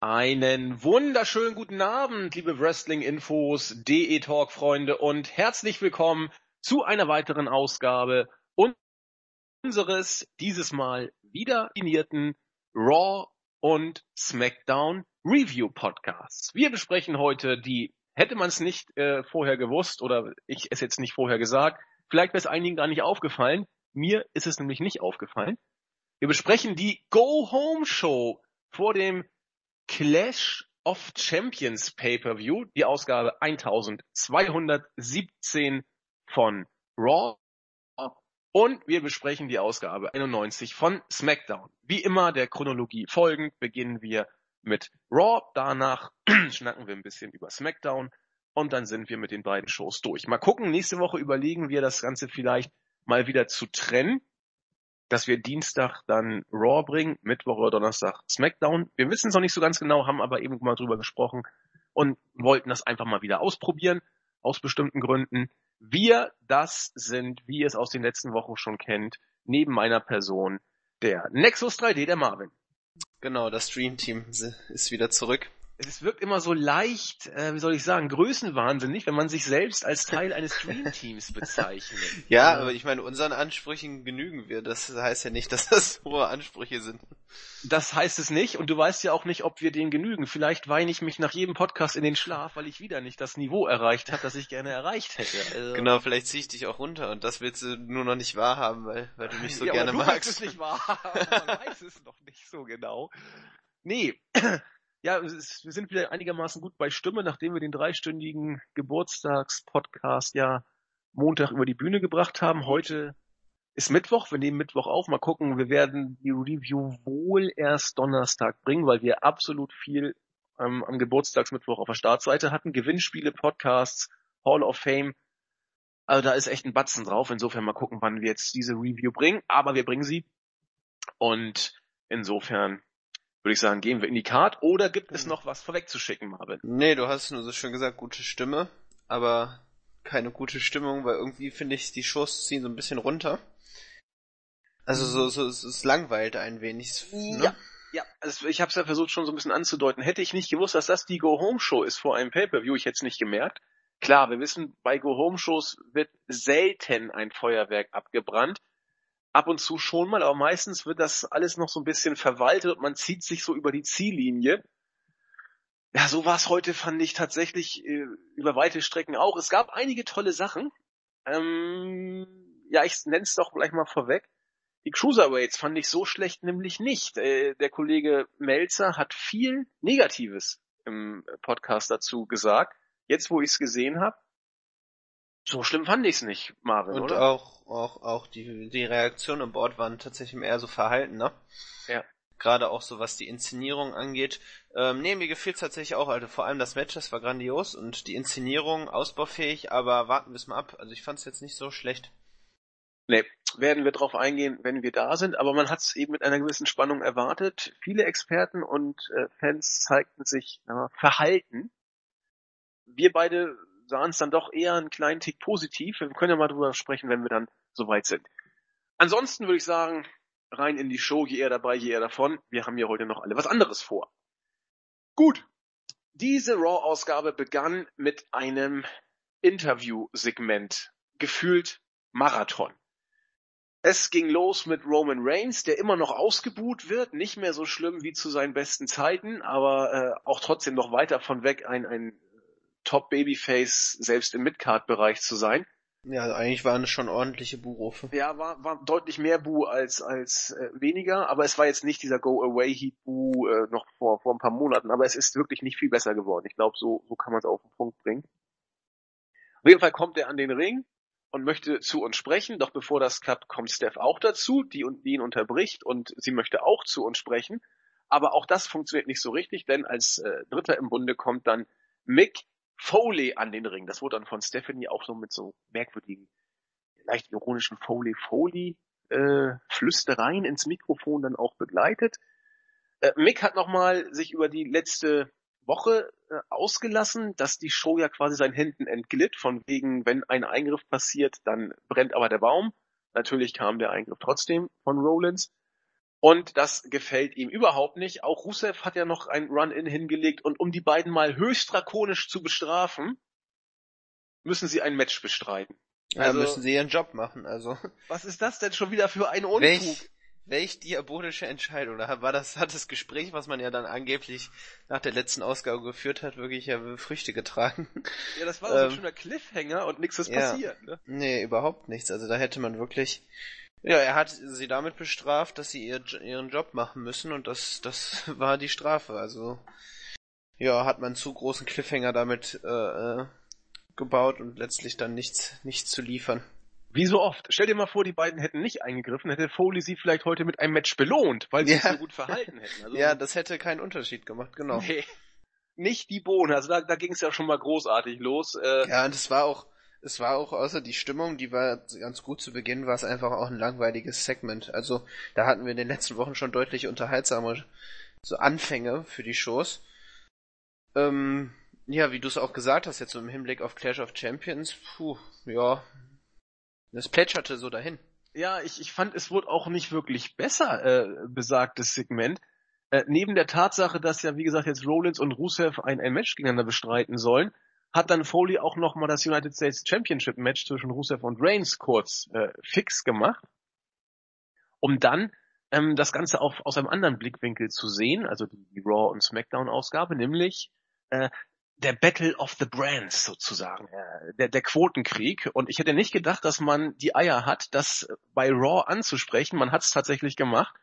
Einen wunderschönen guten Abend, liebe Wrestling-Infos, DE-Talk-Freunde und herzlich willkommen zu einer weiteren Ausgabe unseres dieses Mal wieder definierten Raw und SmackDown Review Podcasts. Wir besprechen heute die, hätte man es nicht äh, vorher gewusst oder ich es jetzt nicht vorher gesagt, vielleicht wäre es einigen gar nicht aufgefallen. Mir ist es nämlich nicht aufgefallen. Wir besprechen die Go Home Show vor dem Clash of Champions Pay-per-View, die Ausgabe 1217 von Raw. Und wir besprechen die Ausgabe 91 von SmackDown. Wie immer der Chronologie folgend beginnen wir mit Raw, danach schnacken wir ein bisschen über SmackDown und dann sind wir mit den beiden Shows durch. Mal gucken, nächste Woche überlegen wir das Ganze vielleicht mal wieder zu trennen dass wir Dienstag dann Raw bringen, Mittwoch oder Donnerstag SmackDown. Wir wissen es noch nicht so ganz genau, haben aber eben mal drüber gesprochen und wollten das einfach mal wieder ausprobieren, aus bestimmten Gründen. Wir, das sind, wie ihr es aus den letzten Wochen schon kennt, neben meiner Person der Nexus 3D, der Marvin. Genau, das Stream Team ist wieder zurück es wirkt immer so leicht, äh, wie soll ich sagen, größenwahnsinnig, wenn man sich selbst als Teil eines Stream-Teams bezeichnet. ja, aber ich meine, unseren Ansprüchen genügen wir. Das heißt ja nicht, dass das hohe Ansprüche sind. Das heißt es nicht und du weißt ja auch nicht, ob wir denen genügen. Vielleicht weine ich mich nach jedem Podcast in den Schlaf, weil ich wieder nicht das Niveau erreicht habe, das ich gerne erreicht hätte. Also genau, vielleicht ziehe ich dich auch runter und das willst du nur noch nicht wahrhaben, weil, weil du mich so ja, gerne du magst. Es nicht wahrhaben, man weiß es noch nicht so genau. Nee, ja, wir sind wieder einigermaßen gut bei Stimme, nachdem wir den dreistündigen Geburtstagspodcast ja Montag über die Bühne gebracht haben. Heute ist Mittwoch, wir nehmen Mittwoch auf. Mal gucken, wir werden die Review wohl erst Donnerstag bringen, weil wir absolut viel ähm, am Geburtstagsmittwoch auf der Startseite hatten. Gewinnspiele, Podcasts, Hall of Fame. Also da ist echt ein Batzen drauf. Insofern mal gucken, wann wir jetzt diese Review bringen. Aber wir bringen sie. Und insofern würde ich sagen, gehen wir in die Card oder gibt es hm. noch was vorwegzuschicken, Marvin? Nee, du hast nur so schön gesagt, gute Stimme, aber keine gute Stimmung, weil irgendwie finde ich, die Shows ziehen so ein bisschen runter. Also so, so es, es langweilt ein wenig. Ne? Ja, ja, also ich habe es ja versucht schon so ein bisschen anzudeuten. Hätte ich nicht gewusst, dass das die Go Home Show ist vor einem Pay-per-View, ich hätte es nicht gemerkt. Klar, wir wissen, bei Go Home Shows wird selten ein Feuerwerk abgebrannt ab und zu schon mal, aber meistens wird das alles noch so ein bisschen verwaltet und man zieht sich so über die Ziellinie. Ja, so war es heute, fand ich tatsächlich äh, über weite Strecken auch. Es gab einige tolle Sachen. Ähm, ja, ich nenne es doch gleich mal vorweg. Die Cruiserweights fand ich so schlecht nämlich nicht. Äh, der Kollege Melzer hat viel Negatives im Podcast dazu gesagt. Jetzt, wo ich es gesehen habe, so schlimm fand ich es nicht, Marvin, Und oder? auch, auch, auch die, die Reaktionen an Bord waren tatsächlich eher so verhalten, ne? Ja. Gerade auch so was die Inszenierung angeht. Ähm, nee, mir gefiel tatsächlich auch, also vor allem das Match, das war grandios und die Inszenierung ausbaufähig, aber warten wir es mal ab. Also ich fand es jetzt nicht so schlecht. Nee, werden wir drauf eingehen, wenn wir da sind, aber man hat es eben mit einer gewissen Spannung erwartet. Viele Experten und äh, Fans zeigten sich äh, verhalten. Wir beide sahen es dann doch eher einen kleinen Tick positiv. Wir können ja mal drüber sprechen, wenn wir dann soweit sind. Ansonsten würde ich sagen, rein in die Show, je eher dabei, je eher davon. Wir haben hier heute noch alle was anderes vor. Gut. Diese Raw-Ausgabe begann mit einem Interview-Segment. Gefühlt Marathon. Es ging los mit Roman Reigns, der immer noch ausgebuht wird, nicht mehr so schlimm wie zu seinen besten Zeiten, aber äh, auch trotzdem noch weiter von weg ein, ein Top-Babyface selbst im Midcard-Bereich zu sein. Ja, also eigentlich waren es schon ordentliche Buhrufe. Ja, war, war deutlich mehr Bu als, als äh, weniger, aber es war jetzt nicht dieser Go-Away-Heat-Bu äh, noch vor, vor ein paar Monaten, aber es ist wirklich nicht viel besser geworden. Ich glaube, so, so kann man es auf den Punkt bringen. Auf jeden Fall kommt er an den Ring und möchte zu uns sprechen, doch bevor das klappt, kommt Steph auch dazu, die, die ihn unterbricht und sie möchte auch zu uns sprechen. Aber auch das funktioniert nicht so richtig, denn als äh, Dritter im Bunde kommt dann Mick, Foley an den Ring. Das wurde dann von Stephanie auch so mit so merkwürdigen, leicht ironischen Foley Foley äh, Flüstereien ins Mikrofon dann auch begleitet. Äh, Mick hat nochmal sich über die letzte Woche äh, ausgelassen, dass die Show ja quasi seinen Händen entglitt, von wegen, wenn ein Eingriff passiert, dann brennt aber der Baum. Natürlich kam der Eingriff trotzdem von Rollins. Und das gefällt ihm überhaupt nicht. Auch Rusev hat ja noch ein Run-In hingelegt und um die beiden mal höchst drakonisch zu bestrafen, müssen sie ein Match bestreiten. Ja, also, müssen sie ihren Job machen, also. Was ist das denn schon wieder für ein Unfug? Welch, welch diabolische Entscheidung. Oder war das, hat das Gespräch, was man ja dann angeblich nach der letzten Ausgabe geführt hat, wirklich ja Früchte getragen? Ja, das war ähm, so ein ähm, schöner Cliffhanger und nichts ist ja, passiert, ne? Nee, überhaupt nichts. Also da hätte man wirklich, ja, er hat sie damit bestraft, dass sie ihr, ihren Job machen müssen und das, das war die Strafe. Also, ja, hat man zu großen Cliffhanger damit, äh, äh gebaut und letztlich dann nichts, nichts zu liefern. Wie so oft. Stell dir mal vor, die beiden hätten nicht eingegriffen, hätte Foley sie vielleicht heute mit einem Match belohnt, weil sie ja. sich so gut verhalten hätten. Also ja, das hätte keinen Unterschied gemacht, genau. Nee, nicht die Bohnen. Also da, da ging es ja schon mal großartig los. Äh, ja, und es war auch, es war auch außer die Stimmung, die war ganz gut zu Beginn, war es einfach auch ein langweiliges Segment. Also da hatten wir in den letzten Wochen schon deutlich unterhaltsame so Anfänge für die Shows. Ähm, ja, wie du es auch gesagt hast, jetzt so im Hinblick auf Clash of Champions, puh, ja, das plätscherte so dahin. Ja, ich, ich fand, es wurde auch nicht wirklich besser, äh, besagtes Segment. Äh, neben der Tatsache, dass ja, wie gesagt, jetzt Rollins und Rusev ein, ein Match gegeneinander bestreiten sollen, hat dann Foley auch nochmal das United States Championship Match zwischen Rusev und Reigns kurz äh, fix gemacht, um dann ähm, das Ganze auf, aus einem anderen Blickwinkel zu sehen, also die, die Raw und SmackDown Ausgabe, nämlich äh, der Battle of the Brands sozusagen, äh, der, der Quotenkrieg. Und ich hätte nicht gedacht, dass man die Eier hat, das bei Raw anzusprechen. Man hat es tatsächlich gemacht.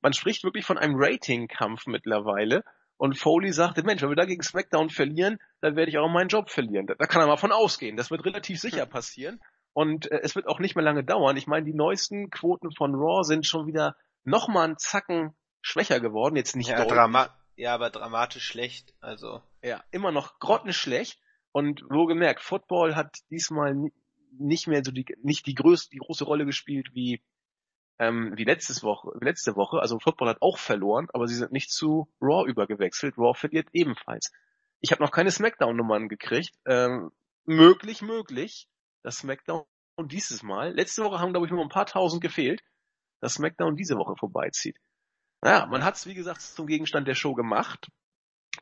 Man spricht wirklich von einem Ratingkampf mittlerweile. Und Foley sagte, Mensch, wenn wir da gegen SmackDown verlieren, dann werde ich auch meinen Job verlieren. Da, da kann er mal von ausgehen. Das wird relativ sicher passieren. Und äh, es wird auch nicht mehr lange dauern. Ich meine, die neuesten Quoten von Raw sind schon wieder noch mal einen Zacken schwächer geworden. Jetzt nicht ja, Drama ja, aber dramatisch schlecht. Also ja, immer noch grottenschlecht. Und wo gemerkt, Football hat diesmal nicht mehr so die, nicht die größte, die große Rolle gespielt wie, ähm, wie letztes Woche, letzte Woche. Also Football hat auch verloren, aber sie sind nicht zu Raw übergewechselt. Raw verliert ebenfalls. Ich habe noch keine Smackdown-Nummern gekriegt. Ähm, möglich, möglich, dass Smackdown dieses Mal, letzte Woche haben glaube ich nur ein paar tausend gefehlt, dass Smackdown diese Woche vorbeizieht. Naja, man hat es wie gesagt zum Gegenstand der Show gemacht.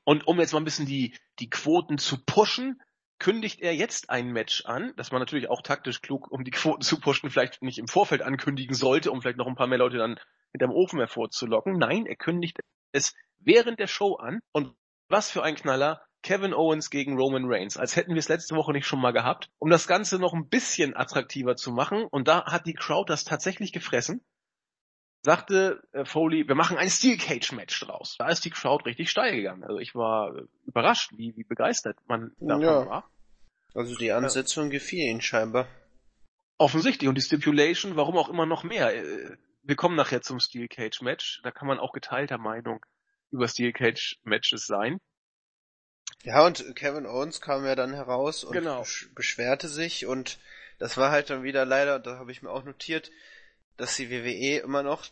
Und um jetzt mal ein bisschen die, die Quoten zu pushen, kündigt er jetzt ein Match an, das man natürlich auch taktisch klug, um die Quoten zu pushen, vielleicht nicht im Vorfeld ankündigen sollte, um vielleicht noch ein paar mehr Leute dann hinterm Ofen hervorzulocken. Nein, er kündigt es während der Show an. Und was für ein Knaller. Kevin Owens gegen Roman Reigns, als hätten wir es letzte Woche nicht schon mal gehabt, um das Ganze noch ein bisschen attraktiver zu machen. Und da hat die Crowd das tatsächlich gefressen sagte äh, Foley, wir machen ein Steel Cage Match draus. Da ist die Crowd richtig steil gegangen. Also ich war äh, überrascht, wie, wie begeistert man davon ja. war. Also die Ansetzung ja. gefiel ihnen scheinbar. Offensichtlich. Und die Stipulation, warum auch immer noch mehr. Äh, wir kommen nachher zum Steel Cage Match. Da kann man auch geteilter Meinung über Steel Cage Matches sein. Ja, und Kevin Owens kam ja dann heraus und genau. beschwerte sich und das war halt dann wieder leider, da habe ich mir auch notiert, dass die WWE immer noch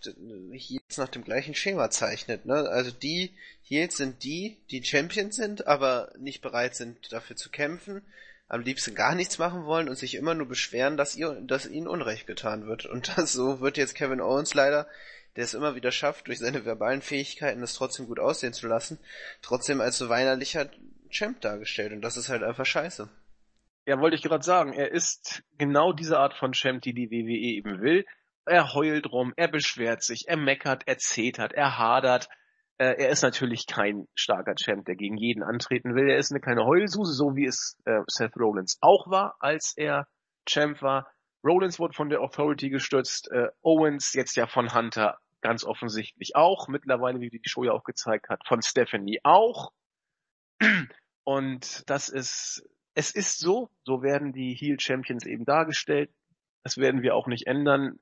Heels nach dem gleichen Schema zeichnet. Ne? Also die Heels sind die, die Champions sind, aber nicht bereit sind dafür zu kämpfen, am liebsten gar nichts machen wollen und sich immer nur beschweren, dass, ihr, dass ihnen Unrecht getan wird. Und das, so wird jetzt Kevin Owens leider, der es immer wieder schafft, durch seine verbalen Fähigkeiten es trotzdem gut aussehen zu lassen, trotzdem als so weinerlicher Champ dargestellt. Und das ist halt einfach scheiße. Ja, wollte ich gerade sagen, er ist genau diese Art von Champ, die die WWE eben will er heult rum, er beschwert sich, er meckert, er zetert, er hadert. Äh, er ist natürlich kein starker Champ, der gegen jeden antreten will. Er ist eine kleine Heulsuse, so wie es äh, Seth Rollins auch war, als er Champ war. Rollins wurde von der Authority gestützt, äh, Owens jetzt ja von Hunter ganz offensichtlich auch, mittlerweile, wie die Show ja auch gezeigt hat, von Stephanie auch. Und das ist, es ist so, so werden die Heel Champions eben dargestellt. Das werden wir auch nicht ändern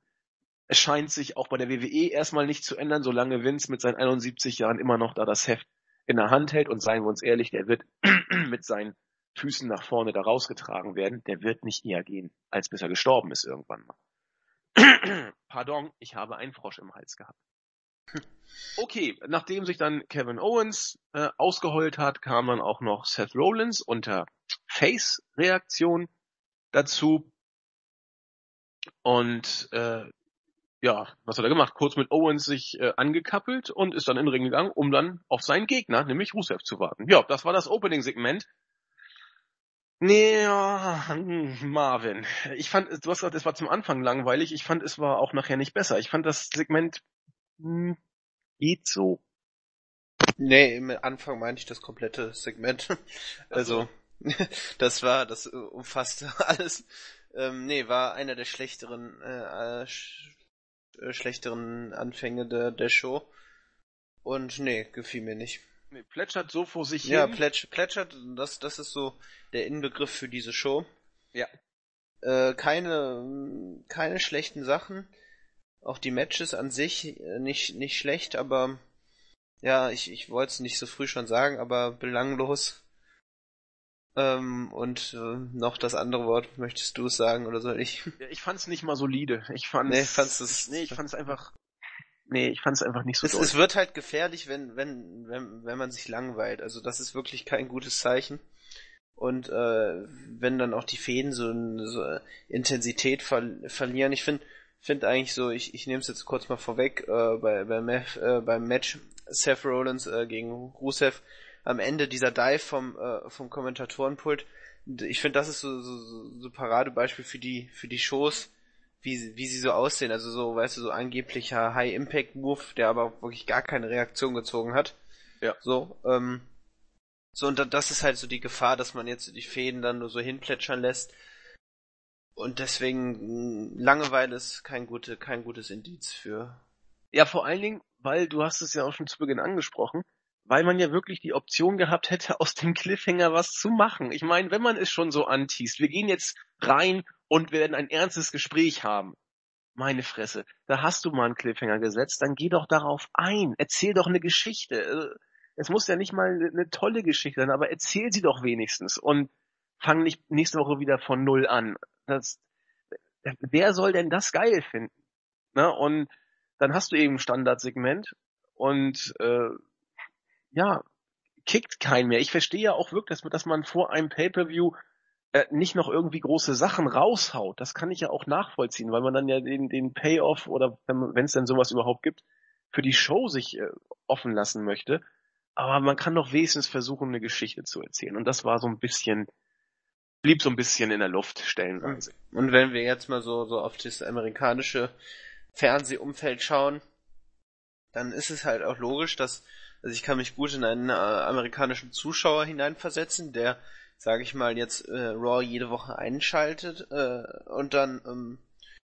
es scheint sich auch bei der WWE erstmal nicht zu ändern, solange Vince mit seinen 71 Jahren immer noch da das Heft in der Hand hält und seien wir uns ehrlich, der wird mit seinen Füßen nach vorne da rausgetragen werden, der wird nicht eher gehen, als bis er gestorben ist irgendwann mal. Pardon, ich habe einen Frosch im Hals gehabt. Okay, nachdem sich dann Kevin Owens äh, ausgeheult hat, kam dann auch noch Seth Rollins unter Face-Reaktion dazu. Und äh, ja, was hat er gemacht? Kurz mit Owens sich äh, angekappelt und ist dann in den Ring gegangen, um dann auf seinen Gegner, nämlich Rusev, zu warten. Ja, das war das Opening-Segment. Nee, ja, hm, Marvin. Ich fand, du hast gesagt, es war zum Anfang langweilig. Ich fand, es war auch nachher nicht besser. Ich fand das Segment hm, geht so. Nee, im Anfang meinte ich das komplette Segment. also, das war, das umfasste alles. Ähm, nee, war einer der schlechteren, äh, sch äh, schlechteren Anfänge der, der Show. Und nee, gefiel mir nicht. Nee, plätschert so vor sich ja, hin. Ja, plätsch, plätschert, das, das ist so der Inbegriff für diese Show. Ja. Äh, keine, keine schlechten Sachen. Auch die Matches an sich äh, nicht, nicht schlecht, aber ja, ich, ich wollte es nicht so früh schon sagen, aber belanglos. Ähm, und äh, noch das andere Wort, möchtest du es sagen oder soll ich? Ja, ich fand's nicht mal solide. Ich fand's, nee, fand's es, nee, ich fand's einfach nee, ich fand es einfach nicht so es, es wird halt gefährlich, wenn, wenn, wenn, wenn man sich langweilt. Also das ist wirklich kein gutes Zeichen. Und äh, wenn dann auch die Fäden so, so Intensität ver verlieren, ich finde find eigentlich so, ich, ich nehme es jetzt kurz mal vorweg, äh, bei, bei äh, beim Match Seth Rollins äh, gegen Rusev, am Ende dieser Dive vom, äh, vom Kommentatorenpult, ich finde, das ist so, so, so Paradebeispiel für die, für die Shows, wie, wie sie so aussehen. Also so, weißt du, so angeblicher High-Impact-Move, der aber wirklich gar keine Reaktion gezogen hat. Ja. So, ähm, so, und das ist halt so die Gefahr, dass man jetzt die Fäden dann nur so hinplätschern lässt. Und deswegen Langeweile ist kein, gute, kein gutes Indiz für. Ja, vor allen Dingen, weil du hast es ja auch schon zu Beginn angesprochen, weil man ja wirklich die Option gehabt hätte, aus dem Cliffhanger was zu machen. Ich meine, wenn man es schon so anteast, wir gehen jetzt rein und werden ein ernstes Gespräch haben. Meine Fresse, da hast du mal einen Cliffhanger gesetzt, dann geh doch darauf ein, erzähl doch eine Geschichte. Äh, es muss ja nicht mal eine tolle Geschichte sein, aber erzähl sie doch wenigstens und fang nicht nächste Woche wieder von Null an. Das, wer soll denn das geil finden? Ne? Und dann hast du eben ein Standardsegment und äh, ja, kickt kein mehr. Ich verstehe ja auch wirklich, dass, man vor einem Pay-per-View äh, nicht noch irgendwie große Sachen raushaut. Das kann ich ja auch nachvollziehen, weil man dann ja den, den Payoff oder wenn es denn sowas überhaupt gibt, für die Show sich äh, offen lassen möchte. Aber man kann doch wenigstens versuchen, eine Geschichte zu erzählen. Und das war so ein bisschen, blieb so ein bisschen in der Luft stellenweise. Und wenn wir jetzt mal so, so auf das amerikanische Fernsehumfeld schauen, dann ist es halt auch logisch, dass, also ich kann mich gut in einen äh, amerikanischen Zuschauer hineinversetzen, der sage ich mal, jetzt äh, Raw jede Woche einschaltet äh, und dann ähm,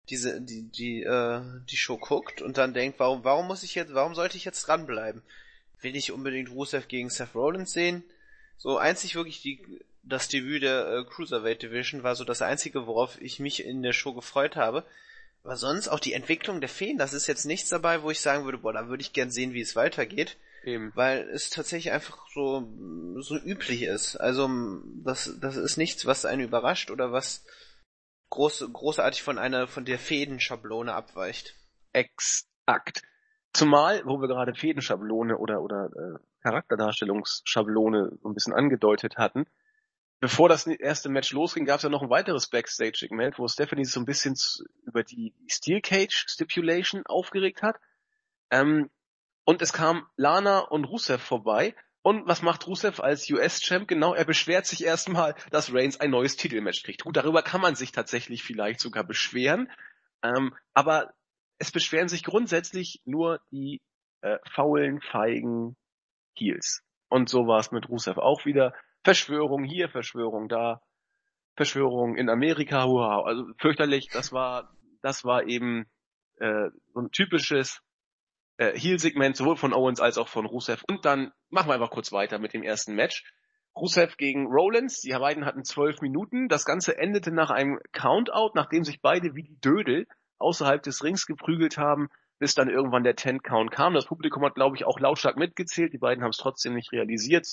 diese die die äh, die Show guckt und dann denkt, warum warum muss ich jetzt warum sollte ich jetzt dranbleiben? Will ich unbedingt Rusev gegen Seth Rollins sehen? So einzig wirklich die das Debüt der äh, Cruiserweight Division war so das einzige, worauf ich mich in der Show gefreut habe. Aber sonst auch die Entwicklung der Feen, das ist jetzt nichts dabei, wo ich sagen würde, boah, da würde ich gern sehen, wie es weitergeht. Eben. Weil es tatsächlich einfach so, so üblich ist. Also, das, das ist nichts, was einen überrascht oder was groß, großartig von einer, von der Fädenschablone abweicht. Exakt. Zumal, wo wir gerade Fädenschablone oder, oder äh, Charakterdarstellungsschablone so ein bisschen angedeutet hatten, bevor das erste Match losging, gab es ja noch ein weiteres Backstage-Segment, wo Stephanie sich so ein bisschen über die Steel Cage Stipulation aufgeregt hat. Ähm, und es kam Lana und Rusev vorbei. Und was macht Rusev als US-Champ? Genau, er beschwert sich erstmal, dass Reigns ein neues Titelmatch kriegt. Gut, darüber kann man sich tatsächlich vielleicht sogar beschweren. Ähm, aber es beschweren sich grundsätzlich nur die äh, faulen, feigen Heels. Und so war es mit Rusev auch wieder. Verschwörung hier, Verschwörung da, Verschwörung in Amerika, wow, also fürchterlich. Das war, das war eben äh, so ein typisches äh, Heel-Segment sowohl von Owens als auch von Rusev. Und dann machen wir einfach kurz weiter mit dem ersten Match. Rusev gegen Rollins, die beiden hatten zwölf Minuten. Das Ganze endete nach einem Countout, nachdem sich beide wie die Dödel außerhalb des Rings geprügelt haben, bis dann irgendwann der Ten-Count kam. Das Publikum hat, glaube ich, auch lautstark mitgezählt. Die beiden haben es trotzdem nicht realisiert.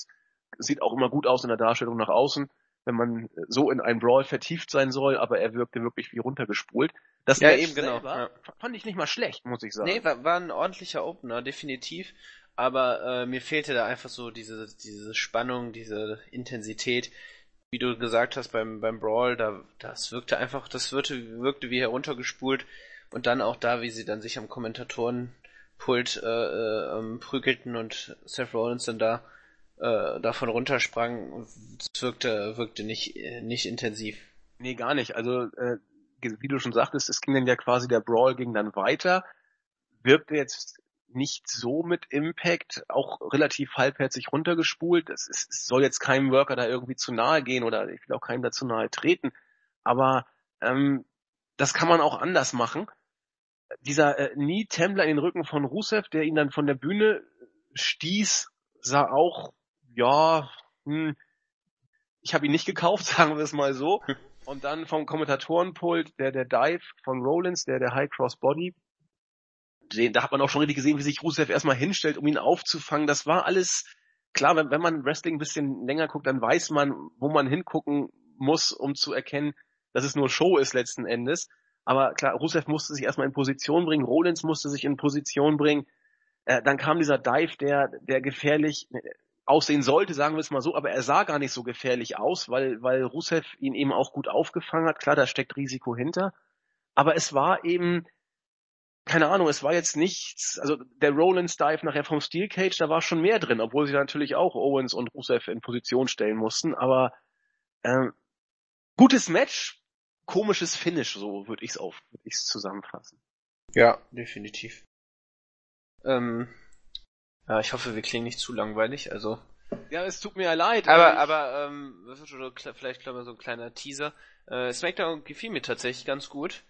Sieht auch immer gut aus in der Darstellung nach außen wenn man so in einen Brawl vertieft sein soll, aber er wirkte wirklich wie runtergespult. Das ja, Match eben genau. Ja. fand ich nicht mal schlecht, muss ich sagen. Nee, war, war ein ordentlicher Opener, definitiv. Aber äh, mir fehlte da einfach so diese, diese Spannung, diese Intensität. Wie du gesagt hast beim, beim Brawl, da, das wirkte einfach, das wirkte, wirkte wie heruntergespult. Und dann auch da, wie sie dann sich am Kommentatorenpult äh, äh, ähm, prügelten und Seth Rollins dann da äh, davon runtersprang, wirkte, wirkte nicht, nicht intensiv. Nee, gar nicht. Also, äh, wie du schon sagtest, es ging dann ja quasi der Brawl ging dann weiter, wirkte jetzt nicht so mit Impact, auch relativ halbherzig runtergespult. Es, ist, es soll jetzt keinem Worker da irgendwie zu nahe gehen oder ich will auch keinem dazu nahe treten, aber ähm, das kann man auch anders machen. Dieser äh, Knee Templar in den Rücken von Rusev, der ihn dann von der Bühne stieß, sah auch, ja, hm, ich habe ihn nicht gekauft, sagen wir es mal so. Und dann vom Kommentatorenpult der der Dive von Rollins, der der High Cross Body. Den, da hat man auch schon richtig gesehen, wie sich Rusev erstmal hinstellt, um ihn aufzufangen. Das war alles klar, wenn, wenn man Wrestling ein bisschen länger guckt, dann weiß man, wo man hingucken muss, um zu erkennen, dass es nur Show ist letzten Endes. Aber klar, Rusev musste sich erstmal in Position bringen, Rollins musste sich in Position bringen. Äh, dann kam dieser Dive, der, der gefährlich äh, aussehen sollte, sagen wir es mal so, aber er sah gar nicht so gefährlich aus, weil, weil Rusev ihn eben auch gut aufgefangen hat. Klar, da steckt Risiko hinter. Aber es war eben, keine Ahnung, es war jetzt nichts, also der Rollins Dive nachher vom Steel Cage, da war schon mehr drin, obwohl sie natürlich auch Owens und Rusev in Position stellen mussten, aber ähm, gutes Match, komisches Finish, so würde ich es auf, würde ich zusammenfassen. Ja, definitiv. Ähm, ja, ich hoffe, wir klingen nicht zu langweilig, also. Ja, es tut mir ja leid. Aber, ich... aber, ähm, vielleicht glaube so ein kleiner Teaser. Äh, Smackdown gefiel mir tatsächlich ganz gut.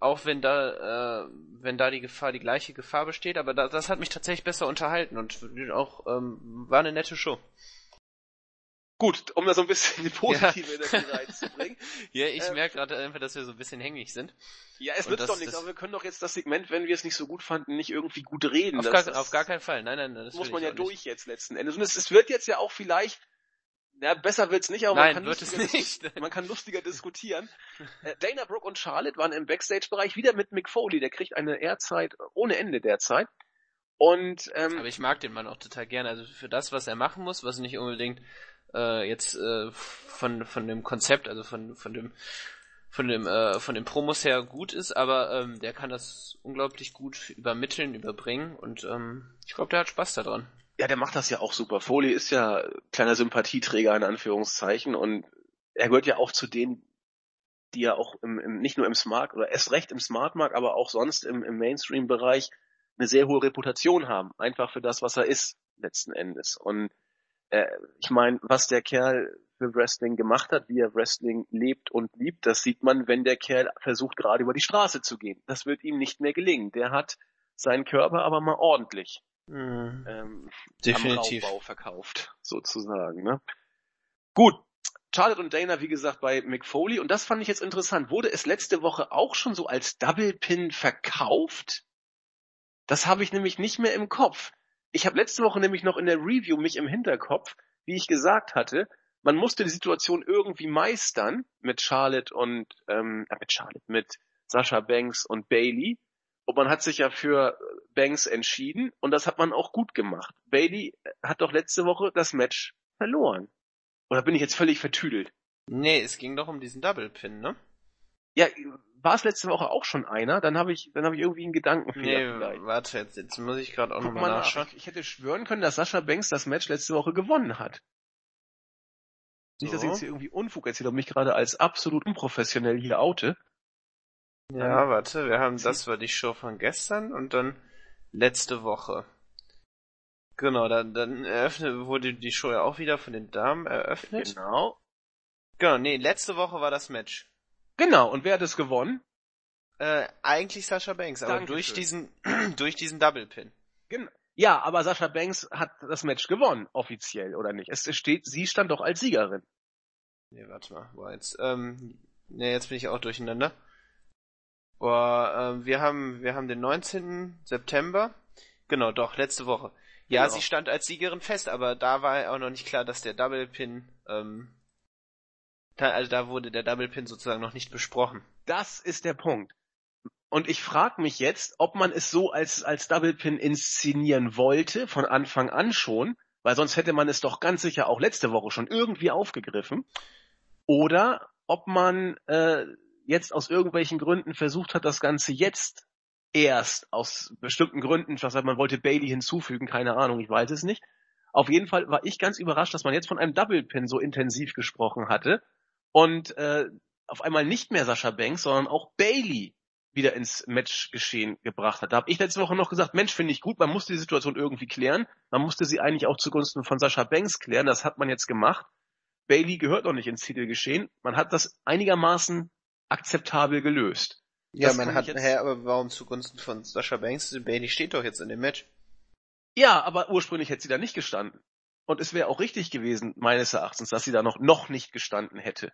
Auch wenn da, äh, wenn da die Gefahr, die gleiche Gefahr besteht, aber da, das hat mich tatsächlich besser unterhalten und auch ähm, war eine nette Show. Gut, um da so ein bisschen die positive ja. Energie reinzubringen. ja, ich ähm, merke gerade einfach, dass wir so ein bisschen hängig sind. Ja, es nützt doch nichts, aber wir können doch jetzt das Segment, wenn wir es nicht so gut fanden, nicht irgendwie gut reden. Auf, das, gar, das, auf gar keinen Fall, nein, nein, das muss man ja durch jetzt letzten Endes. Und es, es, wird jetzt ja auch vielleicht, ja, besser wird's nicht, aber nein, man, kann wird es nicht. man kann lustiger diskutieren. Äh, Dana Brooke und Charlotte waren im Backstage-Bereich wieder mit Mick Foley, der kriegt eine Airzeit ohne Ende derzeit. Und, ähm, aber ich mag den Mann auch total gerne. Also für das, was er machen muss, was nicht unbedingt äh, jetzt äh, von von dem Konzept, also von von dem von dem äh, von den Promos her gut ist, aber ähm, der kann das unglaublich gut übermitteln, überbringen und ähm, ich glaube, der hat Spaß daran. Ja, der macht das ja auch super. Foley ist ja kleiner Sympathieträger in Anführungszeichen und er gehört ja auch zu denen, die ja auch im, im nicht nur im Smart oder erst recht im Smart Markt, aber auch sonst im, im Mainstream-Bereich eine sehr hohe Reputation haben, einfach für das, was er ist letzten Endes. Und äh, ich meine, was der Kerl für Wrestling gemacht hat, wie er Wrestling lebt und liebt, das sieht man, wenn der Kerl versucht, gerade über die Straße zu gehen. Das wird ihm nicht mehr gelingen. Der hat seinen Körper aber mal ordentlich mhm. ähm, Definitiv. am Raubbau verkauft, sozusagen. Ne? Gut, Charlotte und Dana, wie gesagt, bei Mick Foley. Und das fand ich jetzt interessant. Wurde es letzte Woche auch schon so als Double Pin verkauft? Das habe ich nämlich nicht mehr im Kopf. Ich habe letzte Woche nämlich noch in der Review mich im Hinterkopf, wie ich gesagt hatte, man musste die Situation irgendwie meistern mit Charlotte und ähm, äh, mit Charlotte, mit Sascha Banks und Bailey. Und man hat sich ja für Banks entschieden und das hat man auch gut gemacht. Bailey hat doch letzte Woche das Match verloren. Oder bin ich jetzt völlig vertüdelt? Nee, es ging doch um diesen Double Pin, ne? Ja, war es letzte Woche auch schon einer? Dann habe ich, dann habe ich irgendwie einen Gedankenfehler. Nee, vielleicht. warte, jetzt, jetzt muss ich gerade auch nochmal nachschauen. Nach. Ich, ich, hätte schwören können, dass Sascha Banks das Match letzte Woche gewonnen hat. So. Nicht, dass ich jetzt hier irgendwie Unfug erzähle und mich gerade als absolut unprofessionell hier oute. Ja, ähm, warte, wir haben, das war die Show von gestern und dann letzte Woche. Genau, dann, dann eröffnet, wurde die Show ja auch wieder von den Damen eröffnet. Genau. Genau, nee, letzte Woche war das Match. Genau, und wer hat es gewonnen? Äh, eigentlich Sascha Banks, aber Dankeschön. durch diesen, durch diesen Double Pin. Genau. Ja, aber Sascha Banks hat das Match gewonnen, offiziell, oder nicht? Es steht, sie stand doch als Siegerin. Nee, warte mal, boah, jetzt, ähm, nee, jetzt bin ich auch durcheinander. Boah, ähm, wir haben, wir haben den 19. September. Genau, doch, letzte Woche. Ja, genau. sie stand als Siegerin fest, aber da war auch noch nicht klar, dass der Double Pin ähm, da, also da wurde der Double Pin sozusagen noch nicht besprochen. Das ist der Punkt. Und ich frage mich jetzt, ob man es so als, als Double Pin inszenieren wollte, von Anfang an schon, weil sonst hätte man es doch ganz sicher auch letzte Woche schon irgendwie aufgegriffen. Oder ob man äh, jetzt aus irgendwelchen Gründen versucht hat, das Ganze jetzt erst aus bestimmten Gründen, was man wollte Bailey hinzufügen, keine Ahnung, ich weiß es nicht. Auf jeden Fall war ich ganz überrascht, dass man jetzt von einem Double Pin so intensiv gesprochen hatte und äh, auf einmal nicht mehr Sascha Banks, sondern auch Bailey wieder ins Matchgeschehen gebracht hat. Da habe ich letzte Woche noch gesagt, Mensch, finde ich gut, man musste die Situation irgendwie klären. Man musste sie eigentlich auch zugunsten von Sascha Banks klären. Das hat man jetzt gemacht. Bailey gehört noch nicht ins Titelgeschehen. Man hat das einigermaßen akzeptabel gelöst. Ja, das man hat, jetzt... hä, aber warum zugunsten von Sascha Banks? Bailey steht doch jetzt in dem Match. Ja, aber ursprünglich hätte sie da nicht gestanden. Und es wäre auch richtig gewesen, meines Erachtens, dass sie da noch, noch nicht gestanden hätte.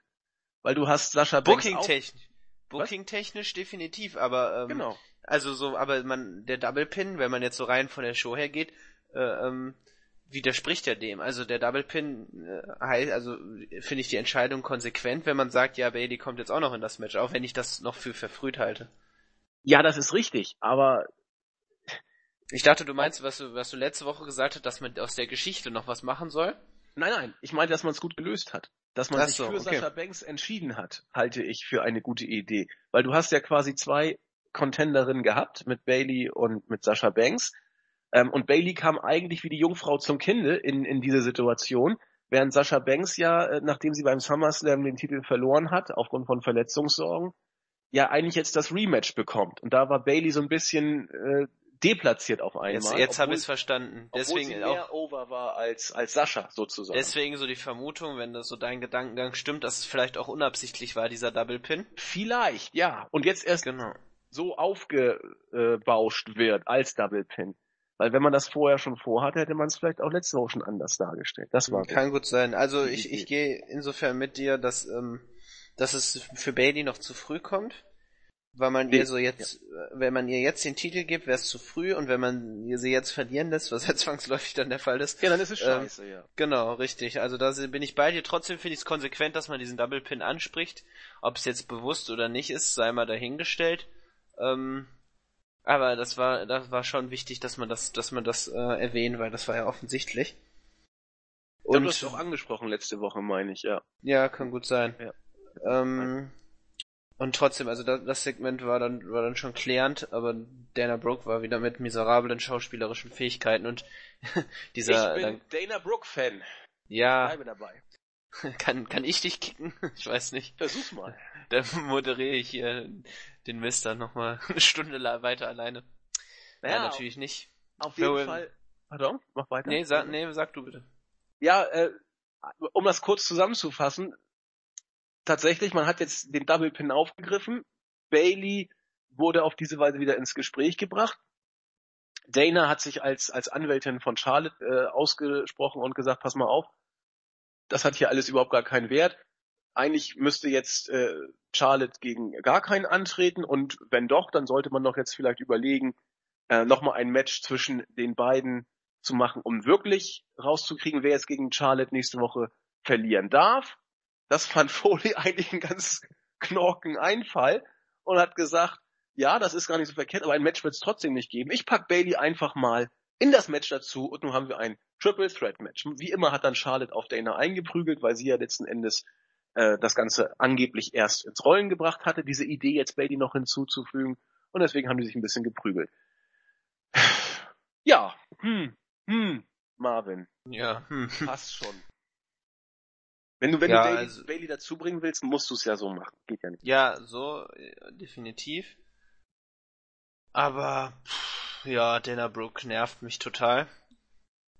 Weil du hast Sascha Banks. Booking-technisch. Booking-technisch definitiv, aber, ähm, genau. Also so, aber man, der Double Pin, wenn man jetzt so rein von der Show her geht, äh, ähm, widerspricht ja dem. Also der Double Pin äh, heißt, also finde ich die Entscheidung konsequent, wenn man sagt, ja, Bailey kommt jetzt auch noch in das Match, auch wenn ich das noch für verfrüht halte. Ja, das ist richtig, aber ich dachte, du meinst, was du, was du letzte Woche gesagt hast, dass man aus der Geschichte noch was machen soll? Nein, nein, ich meinte, dass man es gut gelöst hat. Dass man Ach sich so, für okay. Sascha Banks entschieden hat, halte ich für eine gute Idee. Weil du hast ja quasi zwei Contenderinnen gehabt, mit Bailey und mit Sascha Banks. Ähm, und Bailey kam eigentlich wie die Jungfrau zum Kinde in, in diese Situation, während Sascha Banks ja, äh, nachdem sie beim SummerSlam den Titel verloren hat, aufgrund von Verletzungssorgen, ja eigentlich jetzt das Rematch bekommt. Und da war Bailey so ein bisschen äh, deplatziert auf einmal. Jetzt, jetzt habe ich es verstanden. Deswegen sie mehr auch, over war als, als Sascha sozusagen. Deswegen so die Vermutung, wenn das so dein Gedankengang stimmt, dass es vielleicht auch unabsichtlich war, dieser Double Pin. Vielleicht, ja. Und jetzt erst genau. so aufgebauscht wird als Double Pin. Weil wenn man das vorher schon vorhatte, hätte man es vielleicht auch letzte Woche schon anders dargestellt. Das war Kann gut sein. Also ich, ich gehe insofern mit dir, dass, ähm, dass es für Bailey noch zu früh kommt. Weil man ihr so jetzt, ja. wenn man ihr jetzt den Titel gibt, wäre es zu früh und wenn man ihr sie jetzt verlieren lässt, was ja zwangsläufig dann der Fall ist. Ja, dann ist es ähm, scheiße, ja. Genau, richtig. Also da bin ich bei dir. Trotzdem finde ich es konsequent, dass man diesen Double Pin anspricht. Ob es jetzt bewusst oder nicht ist, sei mal dahingestellt. Ähm, aber das war, das war schon wichtig, dass man das, dass man das äh, erwähnt, weil das war ja offensichtlich. Und du hast auch angesprochen letzte Woche, meine ich, ja. Ja, kann gut sein. Ja. Ähm, und trotzdem, also das, das, Segment war dann, war dann schon klärend, aber Dana Brooke war wieder mit miserablen schauspielerischen Fähigkeiten und dieser. Ich bin dann, Dana Brooke Fan. Ja. Bleibe dabei. Kann, kann ich dich kicken? Ich weiß nicht. Versuch's mal. Dann moderiere ich hier den Mister nochmal eine Stunde weiter alleine. Naja, Nein, natürlich nicht. Auf jeden Für, Fall. Pardon? Mach weiter. Nee, sag, nee, sag du bitte. Ja, äh, um das kurz zusammenzufassen, tatsächlich, man hat jetzt den Double Pin aufgegriffen. Bailey wurde auf diese Weise wieder ins Gespräch gebracht. Dana hat sich als, als Anwältin von Charlotte äh, ausgesprochen und gesagt, pass mal auf, das hat hier alles überhaupt gar keinen Wert. Eigentlich müsste jetzt äh, Charlotte gegen gar keinen antreten und wenn doch, dann sollte man doch jetzt vielleicht überlegen, äh, nochmal ein Match zwischen den beiden zu machen, um wirklich rauszukriegen, wer jetzt gegen Charlotte nächste Woche verlieren darf. Das fand Foley eigentlich einen ganz knorken Einfall und hat gesagt, ja, das ist gar nicht so verkehrt, aber ein Match wird es trotzdem nicht geben. Ich pack Bailey einfach mal in das Match dazu und nun haben wir ein Triple Threat Match. Wie immer hat dann Charlotte auf Dana eingeprügelt, weil sie ja letzten Endes äh, das Ganze angeblich erst ins Rollen gebracht hatte, diese Idee jetzt Bailey noch hinzuzufügen und deswegen haben die sich ein bisschen geprügelt. Ja, hm, hm, Marvin. Ja, hm. Passt schon. Wenn du, wenn ja, du Bailey, also, Bailey dazu bringen willst, musst du es ja so machen. Geht ja nicht. Ja, so, äh, definitiv. Aber, pff, ja, Dana Brooke nervt mich total.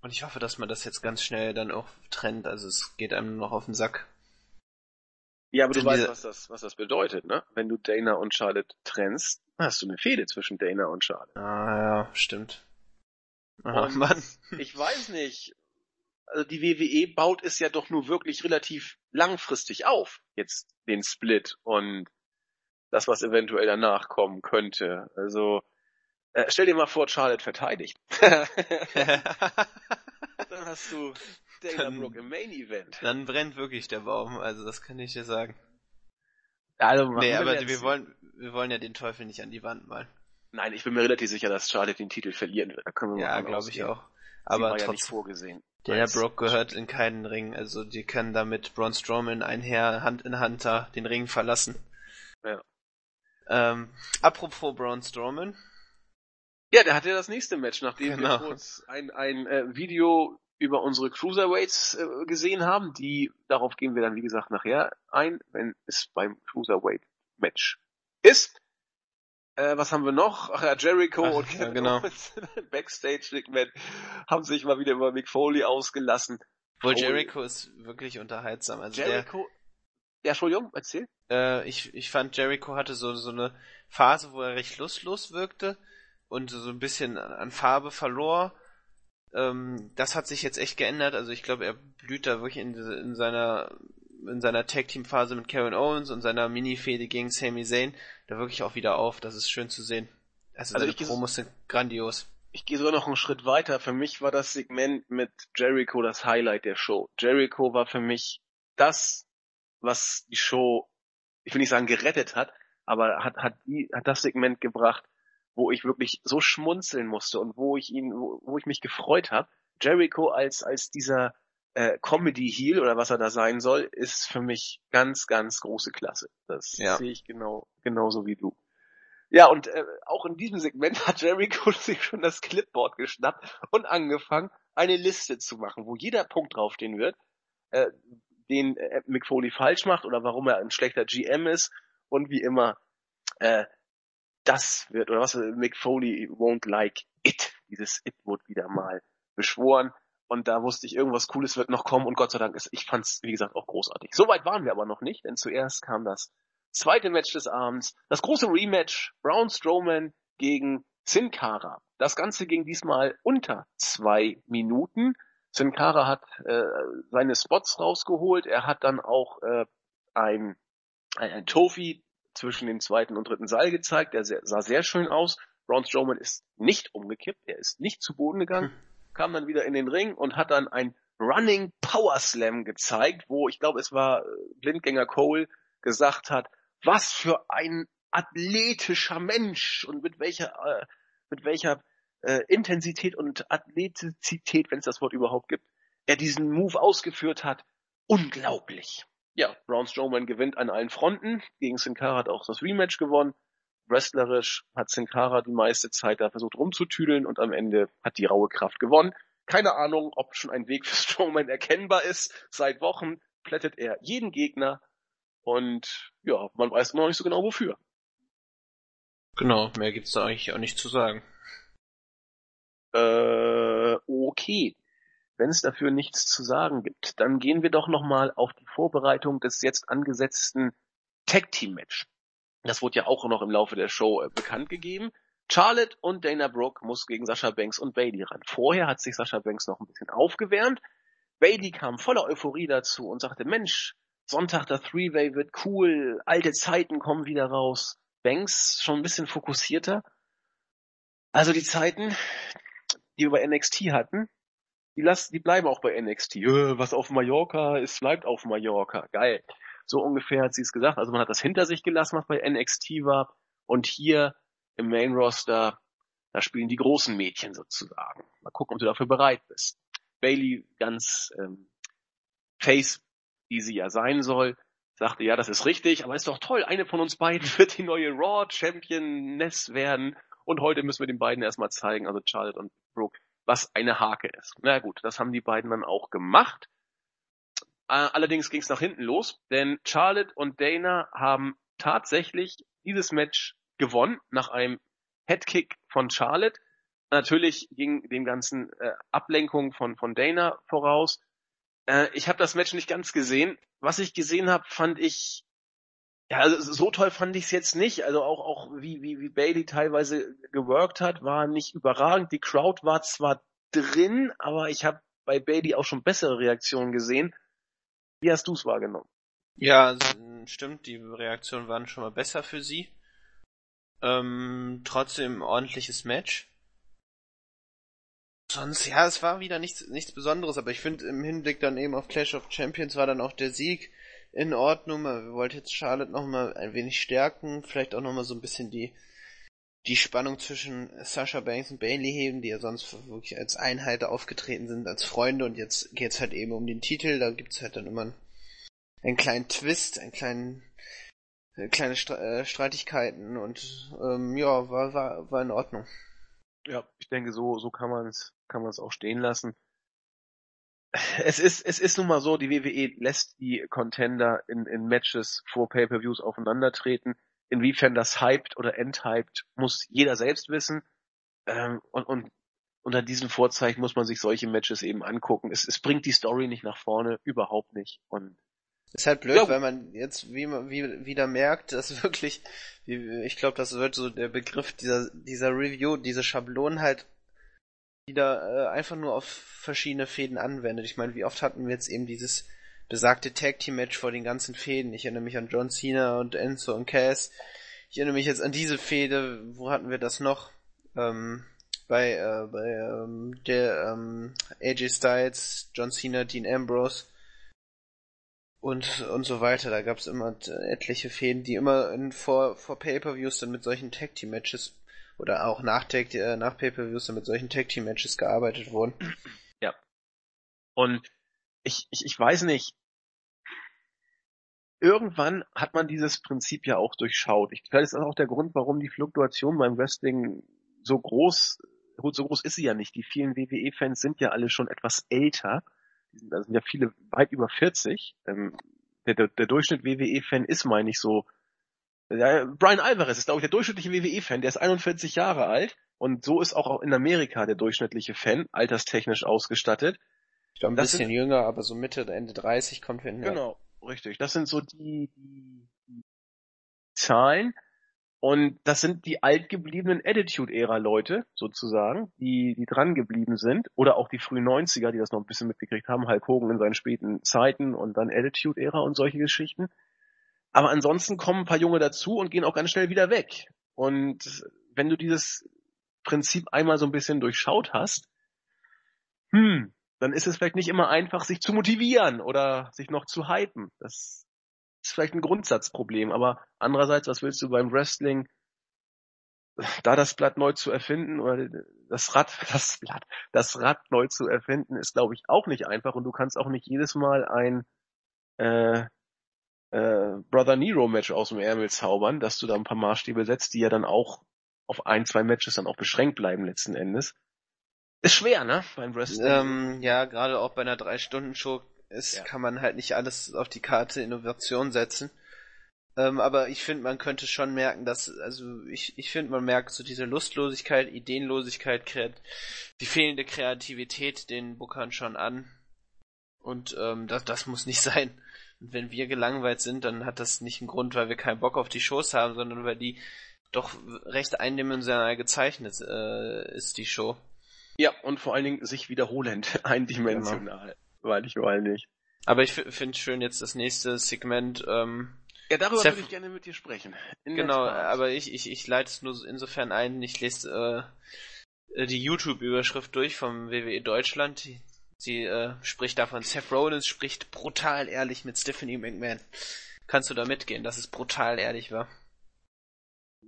Und ich hoffe, dass man das jetzt ganz schnell dann auch trennt. Also es geht einem noch auf den Sack. Ja, aber du weißt, was das, was das bedeutet, ne? Wenn du Dana und Charlotte trennst, hast du eine Fehde zwischen Dana und Charlotte. Ah, ja, stimmt. Oh, Mann. Ich weiß nicht also die WWE baut es ja doch nur wirklich relativ langfristig auf, jetzt den Split und das, was eventuell danach kommen könnte. Also äh, stell dir mal vor, Charlotte verteidigt. dann hast du Dana Brooke im Main Event. Dann brennt wirklich der Baum, also das kann ich dir sagen. Also, nee, aber wir, wir wollen, wir wollen ja den Teufel nicht an die Wand malen. Nein, ich bin mir relativ sicher, dass Charlotte den Titel verlieren wird. Da können wir ja, glaube ich auch. Aber trotzdem, ja nicht vorgesehen. Der Brock gehört in keinen Ring, also die können damit Braun Strowman einher Hand in Hand da den Ring verlassen. Ja. Ähm, apropos Braun Strowman. Ja, der hatte das nächste Match, nachdem genau. wir kurz ein, ein äh, Video über unsere Cruiserweights äh, gesehen haben. Die, darauf gehen wir dann, wie gesagt, nachher ein, wenn es beim Cruiserweight-Match ist. Äh, was haben wir noch? Ach ja, Jericho Ach, und ja, genau. Backstage-Segment haben sich mal wieder über Mick Foley ausgelassen. Wohl Jericho ist wirklich unterhaltsam. Also Jericho, der, ja, Entschuldigung, erzähl. Äh, ich, ich fand Jericho hatte so, so eine Phase, wo er recht lustlos wirkte und so ein bisschen an Farbe verlor. Ähm, das hat sich jetzt echt geändert. Also ich glaube, er blüht da wirklich in, in seiner in seiner Tag Team Phase mit Karen Owens und seiner Mini Fehde gegen Sami Zayn da wirklich auch wieder auf. Das ist schön zu sehen. Also, also seine Promos sind grandios. Ich gehe sogar noch einen Schritt weiter. Für mich war das Segment mit Jericho das Highlight der Show. Jericho war für mich das, was die Show, ich will nicht sagen gerettet hat, aber hat, hat, die, hat das Segment gebracht, wo ich wirklich so schmunzeln musste und wo ich ihn, wo, wo ich mich gefreut habe. Jericho als, als dieser äh, Comedy Heel oder was er da sein soll, ist für mich ganz, ganz große Klasse. Das ja. sehe ich genau, genauso wie du. Ja, und äh, auch in diesem Segment hat Jericho sich schon das Clipboard geschnappt und angefangen, eine Liste zu machen, wo jeder Punkt draufstehen wird, äh, den äh, Mick Foley falsch macht oder warum er ein schlechter GM ist und wie immer äh, das wird, oder was Mick Foley won't like it. Dieses It wird wieder mal beschworen. Und da wusste ich, irgendwas Cooles wird noch kommen und Gott sei Dank ist, ich fand's, wie gesagt, auch großartig. Soweit waren wir aber noch nicht, denn zuerst kam das zweite Match des Abends, das große Rematch, Braun Strowman gegen Sin Cara. Das Ganze ging diesmal unter zwei Minuten. Sin Cara hat äh, seine Spots rausgeholt. Er hat dann auch äh, ein, ein, ein Trophy zwischen dem zweiten und dritten Seil gezeigt. Der sah sehr schön aus. Braun Strowman ist nicht umgekippt. Er ist nicht zu Boden gegangen. Hm kam dann wieder in den Ring und hat dann ein Running Power Slam gezeigt, wo ich glaube, es war äh, Blindgänger Cole gesagt hat, was für ein athletischer Mensch und mit welcher äh, mit welcher äh, Intensität und Athletizität, wenn es das Wort überhaupt gibt, er diesen Move ausgeführt hat. Unglaublich. Ja, Braun Strowman gewinnt an allen Fronten. Gegen Sin Cara hat auch das Rematch gewonnen wrestlerisch hat Sin Cara die meiste Zeit da versucht rumzutüdeln und am Ende hat die raue Kraft gewonnen. Keine Ahnung, ob schon ein Weg für Strowman erkennbar ist. Seit Wochen plättet er jeden Gegner und ja, man weiß noch nicht so genau wofür. Genau, mehr gibt's da eigentlich auch nicht zu sagen. Äh, okay. Wenn es dafür nichts zu sagen gibt, dann gehen wir doch nochmal auf die Vorbereitung des jetzt angesetzten Tag Team Match. Das wurde ja auch noch im Laufe der Show äh, bekannt gegeben. Charlotte und Dana Brooke muss gegen Sascha Banks und Bailey ran. Vorher hat sich Sascha Banks noch ein bisschen aufgewärmt. Bailey kam voller Euphorie dazu und sagte, Mensch, Sonntag der Three-Way wird cool, alte Zeiten kommen wieder raus. Banks schon ein bisschen fokussierter. Also die Zeiten, die wir bei NXT hatten, die, lassen, die bleiben auch bei NXT. Was auf Mallorca ist, bleibt auf Mallorca. Geil. So ungefähr hat sie es gesagt. Also man hat das hinter sich gelassen, was bei NXT war. Und hier im Main Roster, da spielen die großen Mädchen sozusagen. Mal gucken, ob du dafür bereit bist. Bailey ganz ähm, face, wie sie ja sein soll, sagte, ja, das ist richtig, aber ist doch toll, eine von uns beiden wird die neue Raw Championess werden. Und heute müssen wir den beiden erstmal zeigen, also Charlotte und Brooke, was eine Hake ist. Na gut, das haben die beiden dann auch gemacht. Äh, allerdings ging es nach hinten los, denn Charlotte und Dana haben tatsächlich dieses Match gewonnen nach einem Headkick von Charlotte. Natürlich ging dem ganzen äh, Ablenkung von, von Dana voraus. Äh, ich habe das Match nicht ganz gesehen. Was ich gesehen habe, fand ich ja, also so toll fand ich es jetzt nicht. Also auch auch wie wie wie Bailey teilweise geworkt hat, war nicht überragend. Die Crowd war zwar drin, aber ich habe bei Bailey auch schon bessere Reaktionen gesehen. Wie hast du es wahrgenommen? Ja, stimmt, die Reaktionen waren schon mal besser für sie. Ähm, trotzdem ordentliches Match. Sonst, ja, es war wieder nichts, nichts Besonderes, aber ich finde im Hinblick dann eben auf Clash of Champions war dann auch der Sieg in Ordnung. Wir wollten jetzt Charlotte nochmal ein wenig stärken, vielleicht auch nochmal so ein bisschen die, die Spannung zwischen Sasha Banks und Bailey heben, die ja sonst wirklich als Einheit aufgetreten sind, als Freunde und jetzt geht's halt eben um den Titel, da gibt's halt dann immer einen, einen kleinen Twist, einen kleinen äh, kleine äh, Streitigkeiten und ähm, ja, war, war, war in Ordnung. Ja, ich denke, so, so kann man es kann man es auch stehen lassen. Es ist, es ist nun mal so, die WWE lässt die Contender in, in Matches vor Pay-Per-Views aufeinandertreten. Inwiefern das hyped oder enthyped, muss jeder selbst wissen. Ähm, und, und unter diesen Vorzeichen muss man sich solche Matches eben angucken. Es, es bringt die Story nicht nach vorne, überhaupt nicht. Und ist halt blöd, ja. weil man jetzt wie man wie, wieder merkt, dass wirklich, ich glaube, das wird so der Begriff dieser dieser Review, diese Schablonen halt wieder äh, einfach nur auf verschiedene Fäden anwendet. Ich meine, wie oft hatten wir jetzt eben dieses besagte Tag Team Match vor den ganzen Fäden? Ich erinnere mich an John Cena und Enzo und Cass. Ich erinnere mich jetzt an diese Fäde. Wo hatten wir das noch? Ähm, bei äh, bei ähm, der ähm, AJ Styles, John Cena, Dean Ambrose und und so weiter. Da gab es immer etliche Fäden, die immer in, vor vor Pay-per-Views dann mit solchen Tag Team Matches oder auch nach, Tag, äh, nach Pay-Per-Views mit solchen Tag-Team-Matches gearbeitet wurden. Ja. Und ich, ich, ich weiß nicht, irgendwann hat man dieses Prinzip ja auch durchschaut. Ich glaube, das ist auch der Grund, warum die Fluktuation beim Wrestling so groß, so groß ist sie ja nicht. Die vielen WWE-Fans sind ja alle schon etwas älter. Da sind ja viele weit über 40. Ähm, der, der, der Durchschnitt WWE-Fan ist, meine ich, so ja, Brian Alvarez ist, glaube ich, der durchschnittliche WWE-Fan. Der ist 41 Jahre alt und so ist auch in Amerika der durchschnittliche Fan, alterstechnisch ausgestattet. Ich glaube, ein das bisschen sind, jünger, aber so Mitte, Ende 30 kommt hin. Genau, richtig. Das sind so die, die, Zahlen. Und das sind die altgebliebenen Attitude-Ära-Leute, sozusagen, die, die dran geblieben sind. Oder auch die frühen 90er, die das noch ein bisschen mitgekriegt haben. Hulk Hogan in seinen späten Zeiten und dann Attitude-Ära und solche Geschichten. Aber ansonsten kommen ein paar Junge dazu und gehen auch ganz schnell wieder weg. Und wenn du dieses Prinzip einmal so ein bisschen durchschaut hast, hm, dann ist es vielleicht nicht immer einfach, sich zu motivieren oder sich noch zu hypen. Das ist vielleicht ein Grundsatzproblem, aber andererseits, was willst du beim Wrestling, da das Blatt neu zu erfinden oder das Rad, das Blatt, das Rad neu zu erfinden, ist glaube ich auch nicht einfach und du kannst auch nicht jedes Mal ein äh, äh, Brother Nero Match aus dem Ärmel zaubern, dass du da ein paar Maßstäbe setzt, die ja dann auch auf ein, zwei Matches dann auch beschränkt bleiben letzten Endes. Ist schwer, ne? Beim Wrestling. Ähm, ja, gerade auch bei einer Drei-Stunden-Show ist, ja. kann man halt nicht alles auf die Karte Innovation setzen. Ähm, aber ich finde, man könnte schon merken, dass, also ich, ich finde, man merkt so diese Lustlosigkeit, Ideenlosigkeit, Kreat die fehlende Kreativität den Bookern schon an. Und ähm, das, das muss nicht sein. Und wenn wir gelangweilt sind, dann hat das nicht einen Grund, weil wir keinen Bock auf die Shows haben, sondern weil die doch recht eindimensional gezeichnet äh, ist, die Show. Ja, und vor allen Dingen sich wiederholend eindimensional, genau. weil ich weil nicht. Aber ich finde schön jetzt das nächste Segment. Ähm, ja, darüber Seth, würde ich gerne mit dir sprechen. genau, aber ich, ich, ich leite es nur insofern ein, ich lese äh, die YouTube-Überschrift durch vom WWE Deutschland. Sie äh, spricht davon, Seth Rollins spricht brutal ehrlich mit Stephanie McMahon. Kannst du da mitgehen, dass es brutal ehrlich war?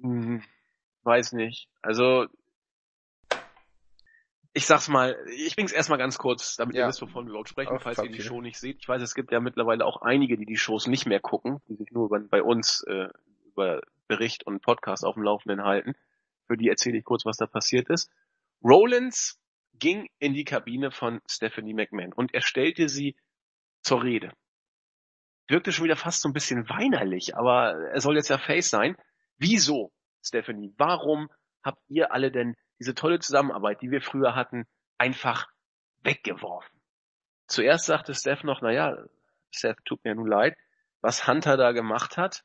Hm, weiß nicht. Also, ich sag's mal, ich bring's erstmal ganz kurz, damit ja. ihr wisst, wovon wir überhaupt sprechen, falls ihr die Show nicht seht. Ich weiß, es gibt ja mittlerweile auch einige, die die Shows nicht mehr gucken, die sich nur bei, bei uns äh, über Bericht und Podcast auf dem Laufenden halten. Für die erzähle ich kurz, was da passiert ist. Rollins ging in die Kabine von Stephanie McMahon und er stellte sie zur Rede. Wirkte schon wieder fast so ein bisschen weinerlich, aber er soll jetzt ja Face sein. Wieso, Stephanie? Warum habt ihr alle denn diese tolle Zusammenarbeit, die wir früher hatten, einfach weggeworfen? Zuerst sagte Steph noch, naja, Seth, tut mir nun leid, was Hunter da gemacht hat,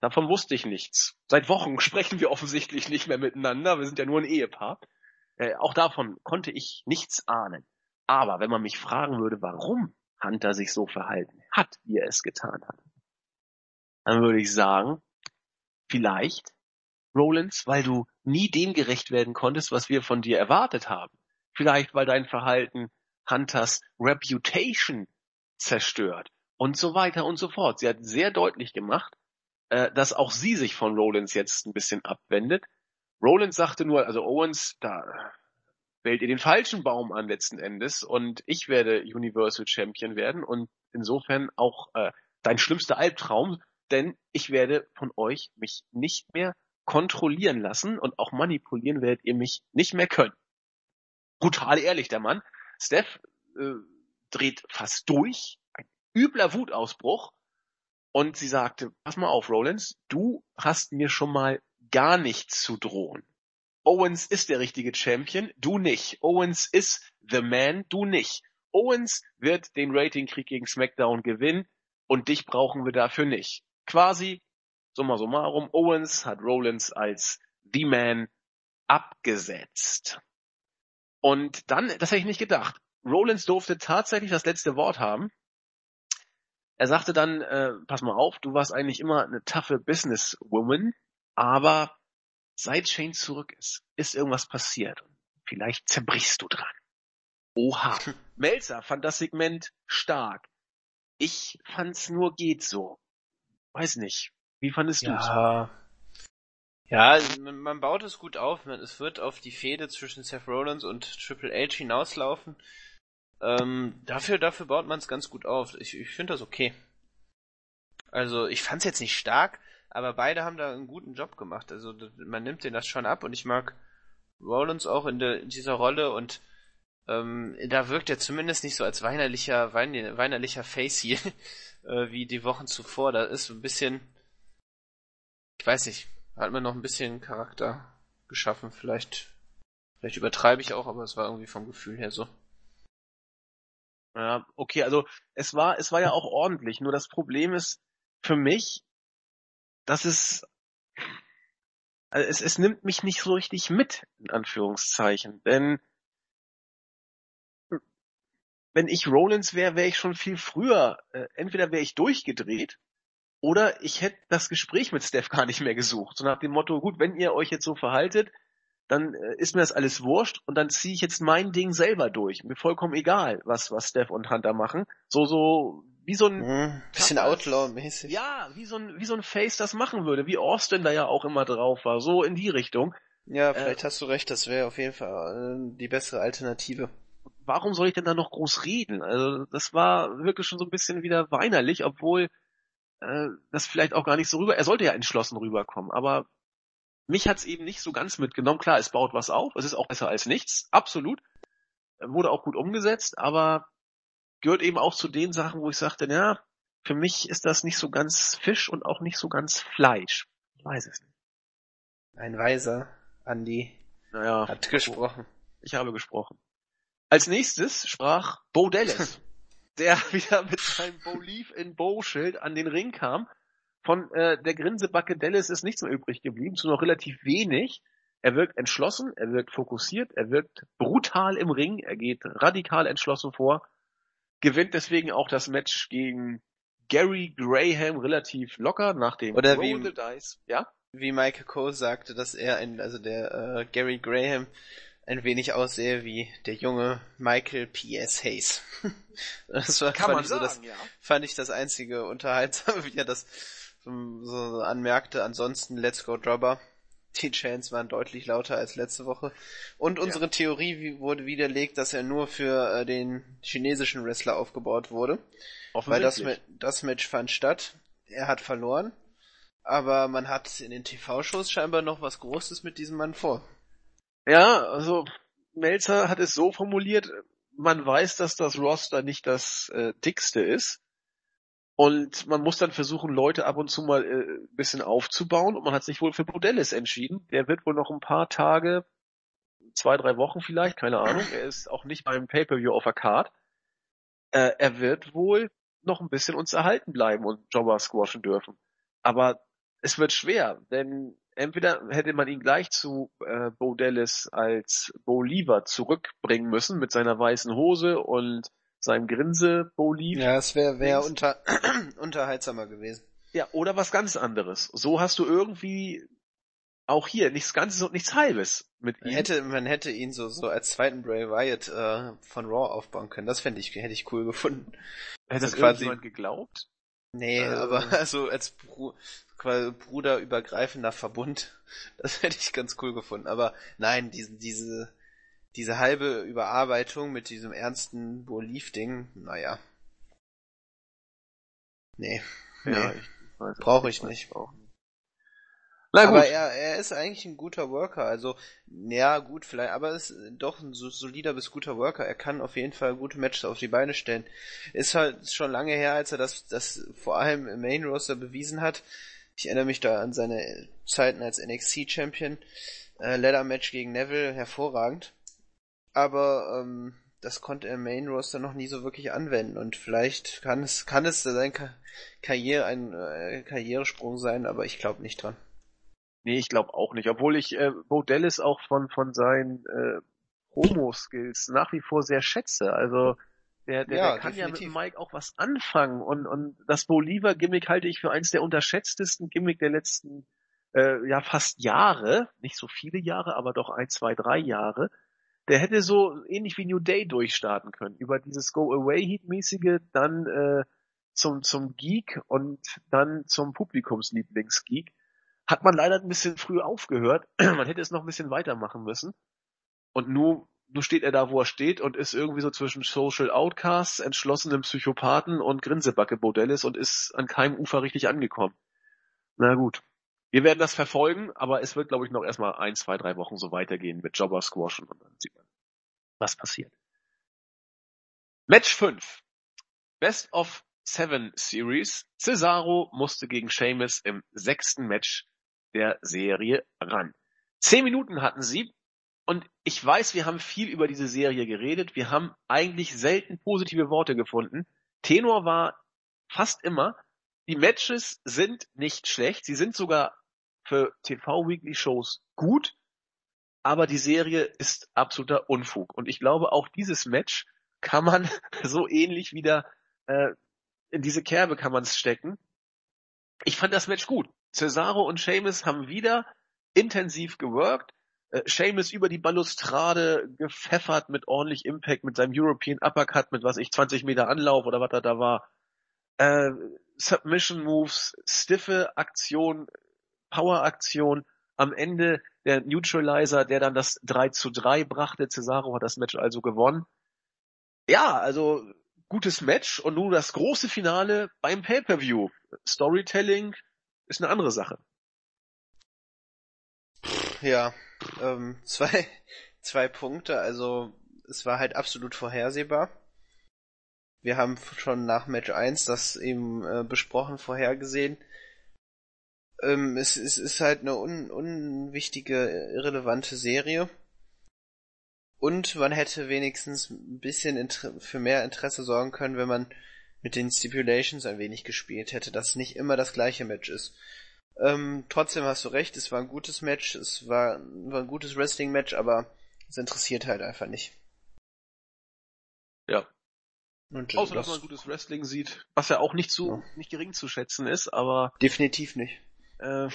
davon wusste ich nichts. Seit Wochen sprechen wir offensichtlich nicht mehr miteinander, wir sind ja nur ein Ehepaar. Äh, auch davon konnte ich nichts ahnen. Aber wenn man mich fragen würde, warum Hunter sich so verhalten hat, wie er es getan hat, dann würde ich sagen, vielleicht, Rollins, weil du nie dem gerecht werden konntest, was wir von dir erwartet haben. Vielleicht, weil dein Verhalten Hunters Reputation zerstört und so weiter und so fort. Sie hat sehr deutlich gemacht, äh, dass auch sie sich von Rollins jetzt ein bisschen abwendet Rollins sagte nur, also Owens, da wählt ihr den falschen Baum an letzten Endes und ich werde Universal Champion werden und insofern auch äh, dein schlimmster Albtraum denn ich werde von euch mich nicht mehr kontrollieren lassen und auch manipulieren werdet ihr mich nicht mehr können. Brutal ehrlich, der Mann. Steph äh, dreht fast durch, ein übler Wutausbruch und sie sagte, pass mal auf, Rollins, du hast mir schon mal gar nichts zu drohen. Owens ist der richtige Champion, du nicht. Owens ist the man, du nicht. Owens wird den Ratingkrieg gegen SmackDown gewinnen und dich brauchen wir dafür nicht. Quasi, summa summarum, Owens hat Rollins als the man abgesetzt. Und dann, das hätte ich nicht gedacht, Rollins durfte tatsächlich das letzte Wort haben. Er sagte dann, äh, pass mal auf, du warst eigentlich immer eine taffe Businesswoman, aber seit Shane zurück ist, ist irgendwas passiert. Vielleicht zerbrichst du dran. Oha. Melzer fand das Segment stark. Ich fand's nur geht so. Weiß nicht. Wie fandest ja. du's? Ja, man baut es gut auf. Es wird auf die Fehde zwischen Seth Rollins und Triple H hinauslaufen. Ähm, dafür, dafür baut man es ganz gut auf. Ich, ich finde das okay. Also, ich fand es jetzt nicht stark, aber beide haben da einen guten Job gemacht. Also, man nimmt denen das schon ab und ich mag Rollins auch in, de, in dieser Rolle und ähm, da wirkt er zumindest nicht so als weinerlicher, wein, weinerlicher Face hier, äh, wie die Wochen zuvor. Da ist so ein bisschen, ich weiß nicht, hat man noch ein bisschen Charakter geschaffen. Vielleicht, vielleicht übertreibe ich auch, aber es war irgendwie vom Gefühl her so. Ja, okay, also es war, es war ja auch ordentlich. Nur das Problem ist für mich, dass es, also es, es nimmt mich nicht so richtig mit, in Anführungszeichen. Denn wenn ich Rollins wäre, wäre ich schon viel früher, äh, entweder wäre ich durchgedreht oder ich hätte das Gespräch mit Steph gar nicht mehr gesucht. So nach dem Motto, gut, wenn ihr euch jetzt so verhaltet, dann äh, ist mir das alles wurscht und dann ziehe ich jetzt mein Ding selber durch. Mir vollkommen egal, was, was Steph und Hunter machen. So, so, wie so ein... Mhm, bisschen Outlaw-mäßig. Ja, wie so ein, wie so ein Face das machen würde, wie Austin da ja auch immer drauf war, so in die Richtung. Ja, vielleicht äh, hast du recht, das wäre auf jeden Fall äh, die bessere Alternative. Warum soll ich denn da noch groß reden? Also, das war wirklich schon so ein bisschen wieder weinerlich, obwohl äh, das vielleicht auch gar nicht so rüber. Er sollte ja entschlossen rüberkommen, aber mich hat's eben nicht so ganz mitgenommen. Klar, es baut was auf, es ist auch besser als nichts, absolut. Wurde auch gut umgesetzt, aber gehört eben auch zu den Sachen, wo ich sagte, ja, für mich ist das nicht so ganz Fisch und auch nicht so ganz Fleisch. Ich weiß es nicht. Ein Weiser, Andy, naja, hat gesprochen. Ich habe gesprochen. Als nächstes sprach Bo Dallas, der wieder mit seinem Believe in Bo-Schild an den Ring kam von äh, der Grinsebacke Dallas ist nichts mehr übrig geblieben, zu noch relativ wenig. Er wirkt entschlossen, er wirkt fokussiert, er wirkt brutal im Ring, er geht radikal entschlossen vor, gewinnt deswegen auch das Match gegen Gary Graham relativ locker nach dem Oder Roll wie, the Dice. Ja? Wie Michael Cole sagte, dass er ein, also der äh, Gary Graham ein wenig aussehe wie der junge Michael P.S. Hayes. das war, Kann fand man ich sagen, so das, ja. fand ich das einzige Unterhaltsame, wie er das so anmerkte. Ansonsten Let's Go Dropper. Die Chants waren deutlich lauter als letzte Woche. Und unsere ja. Theorie wurde widerlegt, dass er nur für äh, den chinesischen Wrestler aufgebaut wurde. Weil das, das Match fand statt. Er hat verloren. Aber man hat in den TV-Shows scheinbar noch was Großes mit diesem Mann vor. Ja, also Melzer hat es so formuliert, man weiß, dass das Roster nicht das äh, dickste ist. Und man muss dann versuchen, Leute ab und zu mal äh, bisschen aufzubauen. Und man hat sich wohl für Bodellis entschieden. Der wird wohl noch ein paar Tage, zwei, drei Wochen vielleicht, keine Ahnung. Er ist auch nicht beim Pay-Per-View auf der Card. Äh, er wird wohl noch ein bisschen uns erhalten bleiben und Jobber squashen dürfen. Aber es wird schwer, denn entweder hätte man ihn gleich zu äh, Bo Dallas als Bo Lever zurückbringen müssen mit seiner weißen Hose und seinem Grinse Bo Leave. Ja, es wäre wär unter, unterhaltsamer gewesen. Ja, oder was ganz anderes. So hast du irgendwie auch hier nichts Ganzes und nichts Halbes mit man ihm. Hätte, man hätte ihn so, so als zweiten Bray Wyatt äh, von Raw aufbauen können. Das fände ich, hätte ich cool gefunden. Hätte das quasi jemand geglaubt? Nee, äh, aber also als Bru quasi bruderübergreifender Verbund, das hätte ich ganz cool gefunden. Aber nein, diese, diese, diese halbe Überarbeitung mit diesem ernsten Boliv-Ding, naja. Nee. Ja, nee. Ich, Brauche ich nicht. Na gut. Aber er, er ist eigentlich ein guter Worker, also ja gut vielleicht, aber ist doch ein solider bis guter Worker. Er kann auf jeden Fall gute Matches auf die Beine stellen. Ist halt schon lange her, als er das, das vor allem im Main Roster bewiesen hat. Ich erinnere mich da an seine Zeiten als NXT Champion. Äh, Leather Match gegen Neville, hervorragend. Aber ähm, das konnte er im Main Roster noch nie so wirklich anwenden und vielleicht kann es kann es sein Ka Karriere ein äh, Karrieresprung sein, aber ich glaube nicht dran. Nee, ich glaube auch nicht. Obwohl ich äh, Bo Dallas auch von, von seinen äh, Promo-Skills nach wie vor sehr schätze. Also der, der, ja, der kann definitiv. ja mit Mike auch was anfangen. Und, und das Bolivar-Gimmick halte ich für eins der unterschätztesten Gimmick der letzten äh, ja fast Jahre. Nicht so viele Jahre, aber doch ein, zwei, drei Jahre. Der hätte so ähnlich wie New Day durchstarten können. Über dieses Go-Away-Heat-mäßige, dann äh, zum, zum Geek und dann zum Publikumslieblingsgeek hat man leider ein bisschen früh aufgehört. man hätte es noch ein bisschen weitermachen müssen. Und nun, nun steht er da, wo er steht und ist irgendwie so zwischen Social Outcasts, entschlossenen Psychopathen und Grinsebacke Bodellis und ist an keinem Ufer richtig angekommen. Na gut. Wir werden das verfolgen, aber es wird, glaube ich, noch erstmal ein, zwei, drei Wochen so weitergehen mit Jobber Squashen und dann sieht man, was passiert. Match 5. Best of Seven Series. Cesaro musste gegen Sheamus im sechsten Match der Serie ran. Zehn Minuten hatten sie und ich weiß, wir haben viel über diese Serie geredet. Wir haben eigentlich selten positive Worte gefunden. Tenor war fast immer, die Matches sind nicht schlecht. Sie sind sogar für TV-Weekly-Shows gut. Aber die Serie ist absoluter Unfug. Und ich glaube, auch dieses Match kann man so ähnlich wieder äh, in diese Kerbe kann man es stecken. Ich fand das Match gut. Cesaro und Seamus haben wieder intensiv geworkt. Äh, Seamus über die Balustrade gepfeffert mit ordentlich Impact, mit seinem European Uppercut, mit was ich, 20 Meter Anlauf oder was da da war. Äh, Submission Moves, stiffe Aktion, Power Aktion. Am Ende der Neutralizer, der dann das 3 zu 3 brachte. Cesaro hat das Match also gewonnen. Ja, also gutes Match und nun das große Finale beim Pay-Per-View. Storytelling, ist eine andere Sache. Ja, ähm, zwei, zwei Punkte. Also es war halt absolut vorhersehbar. Wir haben schon nach Match 1 das eben äh, besprochen, vorhergesehen. Ähm, es, es ist halt eine un, unwichtige, irrelevante Serie. Und man hätte wenigstens ein bisschen für mehr Interesse sorgen können, wenn man mit den Stipulations ein wenig gespielt hätte, dass nicht immer das gleiche Match ist. Ähm, trotzdem hast du recht, es war ein gutes Match, es war, war ein gutes Wrestling-Match, aber es interessiert halt einfach nicht. Ja. Und, Außer, das, dass man gutes Wrestling sieht, was ja auch nicht zu, ja. nicht gering zu schätzen ist, aber. Definitiv nicht. Äh,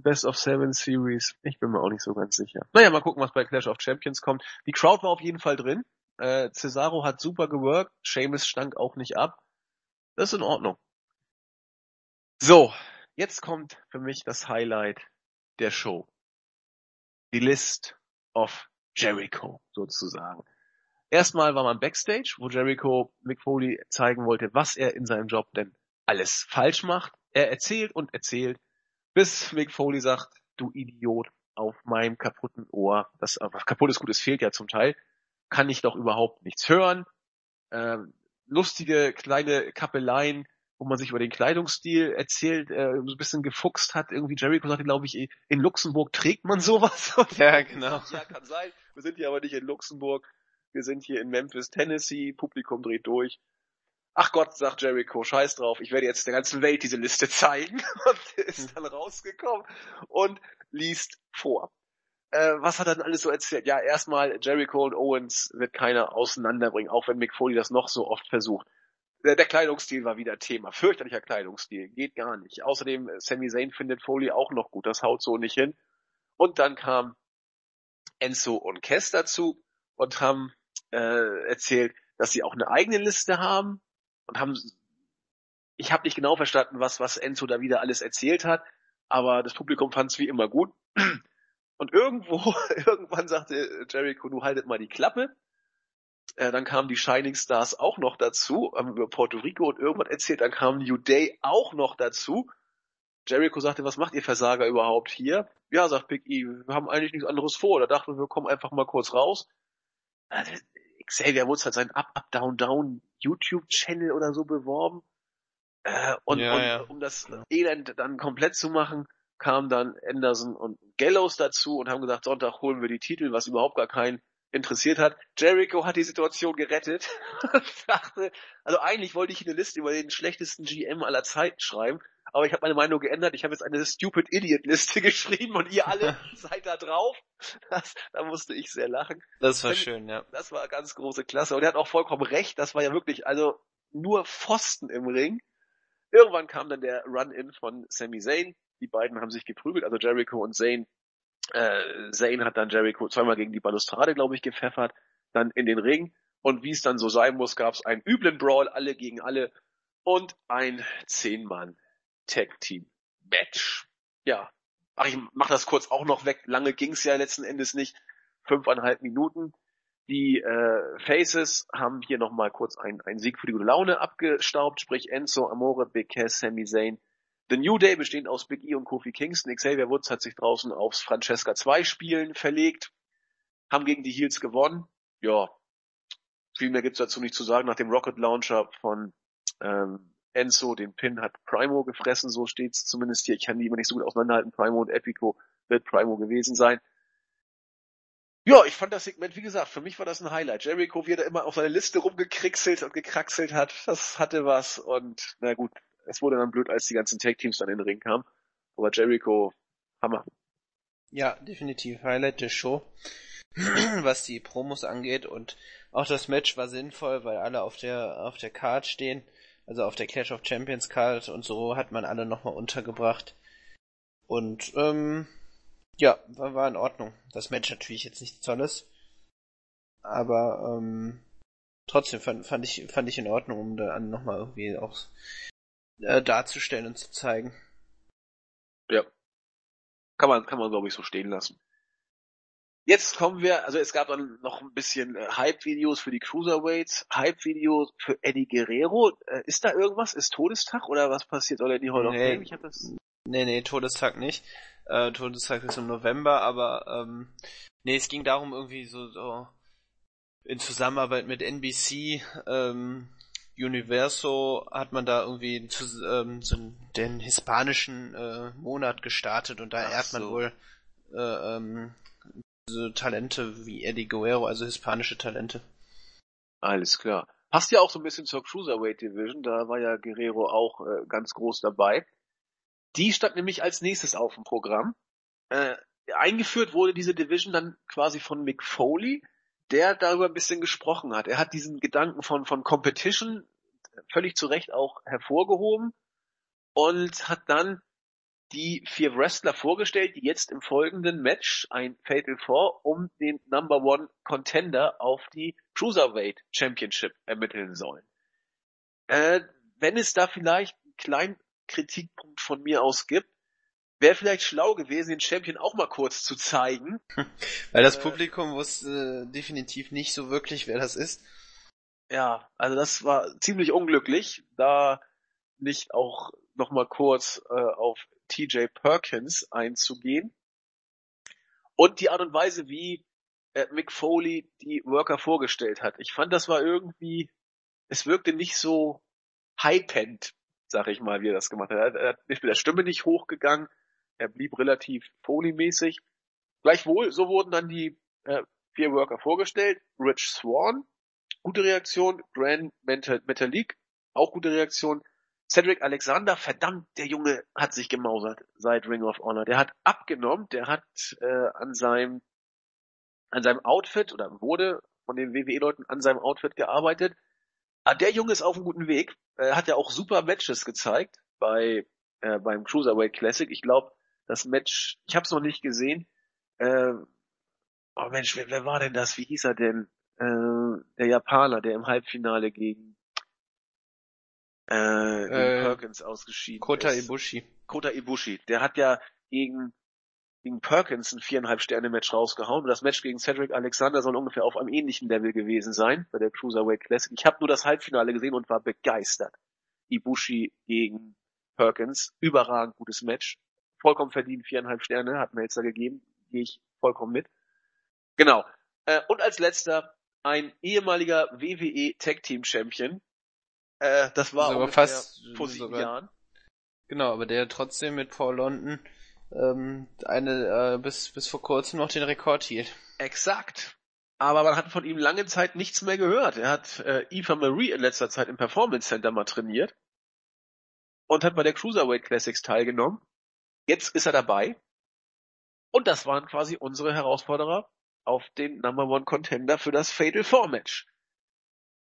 Best of Seven Series. Ich bin mir auch nicht so ganz sicher. Naja, mal gucken, was bei Clash of Champions kommt. Die Crowd war auf jeden Fall drin. Äh, Cesaro hat super geworkt, Seamus stank auch nicht ab. Das ist in Ordnung. So, jetzt kommt für mich das Highlight der Show. Die List of Jericho sozusagen. Erstmal war man Backstage, wo Jericho Mick Foley zeigen wollte, was er in seinem Job denn alles falsch macht. Er erzählt und erzählt, bis Mick Foley sagt, du Idiot, auf meinem kaputten Ohr. Das äh, kaputtes Gutes fehlt ja zum Teil kann ich doch überhaupt nichts hören. Ähm, lustige kleine Kappeleien, wo man sich über den Kleidungsstil erzählt, äh, so ein bisschen gefuchst hat. Irgendwie Jericho sagte, glaube ich, in Luxemburg trägt man sowas. ja, genau. Ja, kann sein. Wir sind hier aber nicht in Luxemburg. Wir sind hier in Memphis, Tennessee. Publikum dreht durch. Ach Gott, sagt Jericho, scheiß drauf, ich werde jetzt der ganzen Welt diese Liste zeigen. Und ist dann rausgekommen und liest vor. Äh, was hat er denn alles so erzählt? Ja, erstmal Jericho und Owens wird keiner auseinanderbringen, auch wenn Mick Foley das noch so oft versucht. Der, der Kleidungsstil war wieder Thema. Fürchterlicher Kleidungsstil. Geht gar nicht. Außerdem, äh, Sami Zayn findet Foley auch noch gut. Das haut so nicht hin. Und dann kam Enzo und Kess dazu und haben äh, erzählt, dass sie auch eine eigene Liste haben und haben ich habe nicht genau verstanden, was was Enzo da wieder alles erzählt hat, aber das Publikum fand es wie immer gut. Und irgendwo, irgendwann sagte Jericho, du haltet mal die Klappe. Äh, dann kamen die Shining Stars auch noch dazu, haben über Puerto Rico und irgendwas erzählt. Dann kam New Day auch noch dazu. Jericho sagte, was macht ihr Versager überhaupt hier? Ja, sagt Big E, wir haben eigentlich nichts anderes vor. Da dachten wir, wir kommen einfach mal kurz raus. Also, Xavier Woods hat seinen Up, Up, Down, Down YouTube-Channel oder so beworben. Äh, und, Ja, und ja. um das Elend dann komplett zu machen, kamen dann Anderson und Gallows dazu und haben gesagt, Sonntag holen wir die Titel, was überhaupt gar keinen interessiert hat. Jericho hat die Situation gerettet. dachte, also eigentlich wollte ich eine Liste über den schlechtesten GM aller Zeiten schreiben, aber ich habe meine Meinung geändert. Ich habe jetzt eine Stupid Idiot Liste geschrieben und ihr alle seid da drauf. Das, da musste ich sehr lachen. Das war Wenn- schön, ja. Das war ganz große Klasse. Und er hat auch vollkommen recht. Das war ja wirklich, also nur Pfosten im Ring. Irgendwann kam dann der Run-In von Sami Zayn. Die beiden haben sich geprügelt, also Jericho und Zayn. Äh, Zayn hat dann Jericho zweimal gegen die Balustrade, glaube ich, gepfeffert. Dann in den Ring. Und wie es dann so sein muss, gab es einen üblen Brawl, alle gegen alle. Und ein Zehn-Mann-Tag-Team-Match. Ja. Ach, ich mach das kurz auch noch weg. Lange ging's ja letzten Endes nicht. Fünfeinhalb Minuten. Die äh, Faces haben hier nochmal kurz einen, einen Sieg für die gute Laune abgestaubt, sprich Enzo, Amore, Big Cass, Sami Zayn. The New Day bestehend aus Big E und Kofi Kingston. Xavier Woods hat sich draußen aufs Francesca 2 Spielen verlegt, haben gegen die Heels gewonnen. Ja, viel mehr gibt's dazu nicht zu sagen. Nach dem Rocket Launcher von ähm, Enzo, den Pin hat Primo gefressen, so steht's zumindest hier. Ich kann die immer nicht so gut auseinanderhalten. Primo und Epico wird Primo gewesen sein. Ja, ich fand das Segment, wie gesagt, für mich war das ein Highlight. Jericho, wie er da immer auf seine Liste rumgekrixelt und gekraxelt hat, das hatte was. Und na gut, es wurde dann blöd, als die ganzen Tag-Teams dann in den Ring kamen. Aber Jericho, Hammer. Ja, definitiv Highlight der Show, was die Promos angeht und auch das Match war sinnvoll, weil alle auf der auf der Card stehen, also auf der Clash of Champions Card und so hat man alle nochmal untergebracht und ähm, ja, war, war in Ordnung. Das Match natürlich jetzt nichts Tolles, aber ähm, trotzdem fand, fand ich fand ich in Ordnung, um da nochmal irgendwie auch äh, darzustellen und zu zeigen. Ja. Kann man, kann man glaube ich so stehen lassen. Jetzt kommen wir, also es gab dann noch ein bisschen äh, Hype-Videos für die Cruiserweights, Hype-Videos für Eddie Guerrero. Äh, ist da irgendwas? Ist Todestag oder was passiert? Soll er die Hall of Nee. Fame? Ich hab das. Nee, nee, Todestag nicht. Äh, Todestag ist im November, aber ähm, nee, es ging darum irgendwie so, so in Zusammenarbeit mit NBC, ähm, Universo hat man da irgendwie zu, ähm, so den hispanischen äh, Monat gestartet und da Ach ehrt man so. wohl äh, ähm, so Talente wie Eddie Guerrero, also hispanische Talente. Alles klar. Passt ja auch so ein bisschen zur Cruiserweight Division, da war ja Guerrero auch äh, ganz groß dabei. Die stand nämlich als nächstes auf dem Programm. Äh, eingeführt wurde diese Division dann quasi von Mick Foley, der darüber ein bisschen gesprochen hat. Er hat diesen Gedanken von, von Competition völlig zu Recht auch hervorgehoben und hat dann die vier Wrestler vorgestellt, die jetzt im folgenden Match ein Fatal Four um den Number One Contender auf die Cruiserweight Championship ermitteln sollen. Äh, wenn es da vielleicht einen kleinen Kritikpunkt von mir aus gibt, wäre vielleicht schlau gewesen, den Champion auch mal kurz zu zeigen. Weil das Äh, Publikum wusste äh, definitiv nicht so wirklich, wer das ist. Ja, also das war ziemlich unglücklich, da nicht auch noch mal kurz äh, auf TJ Perkins einzugehen. Und die Art und Weise, wie äh, Mick Foley die Worker vorgestellt hat. Ich fand, das war irgendwie, es wirkte nicht so hypend, sag ich mal, wie er das gemacht hat. Er hat ist mit der Stimme nicht hochgegangen, er blieb relativ Foley-mäßig. Gleichwohl, so wurden dann die äh, vier Worker vorgestellt. Rich Swan, gute Reaktion. Grand Metal Metalik, auch gute Reaktion. Cedric Alexander, verdammt, der Junge hat sich gemausert seit Ring of Honor. Der hat abgenommen, der hat äh, an seinem an seinem Outfit oder wurde von den WWE-Leuten an seinem Outfit gearbeitet. Ah, der Junge ist auf einem guten Weg. Er hat ja auch super Matches gezeigt bei äh, beim Cruiserweight Classic. Ich glaube, das Match, ich habe es noch nicht gesehen. Äh, oh Mensch, wer, wer war denn das? Wie hieß er denn? Äh, der Japaner, der im Halbfinale gegen äh, Äh, Perkins ausgeschieden Kota ist. Ibushi. Kota Ibushi. Der hat ja gegen gegen Perkins ein viereinhalb Sterne Match rausgehauen und das Match gegen Cedric Alexander soll ungefähr auf einem ähnlichen Level gewesen sein bei der Cruiserweight Classic. Ich habe nur das Halbfinale gesehen und war begeistert. Ibushi gegen Perkins, überragend gutes Match, vollkommen verdient viereinhalb Sterne hat Melzer gegeben, gehe ich vollkommen mit. Genau. Äh, und als letzter ein ehemaliger WWE Tag Team Champion. Äh, das war aber fast vor sieben sogar, Jahren. Genau, aber der trotzdem mit Paul London ähm, eine äh, bis bis vor kurzem noch den Rekord hielt. Exakt. Aber man hat von ihm lange Zeit nichts mehr gehört. Er hat äh, Eva Marie in letzter Zeit im Performance Center mal trainiert und hat bei der Cruiserweight Classics teilgenommen. Jetzt ist er dabei. Und das waren quasi unsere Herausforderer auf den Number One Contender für das Fatal Four Match.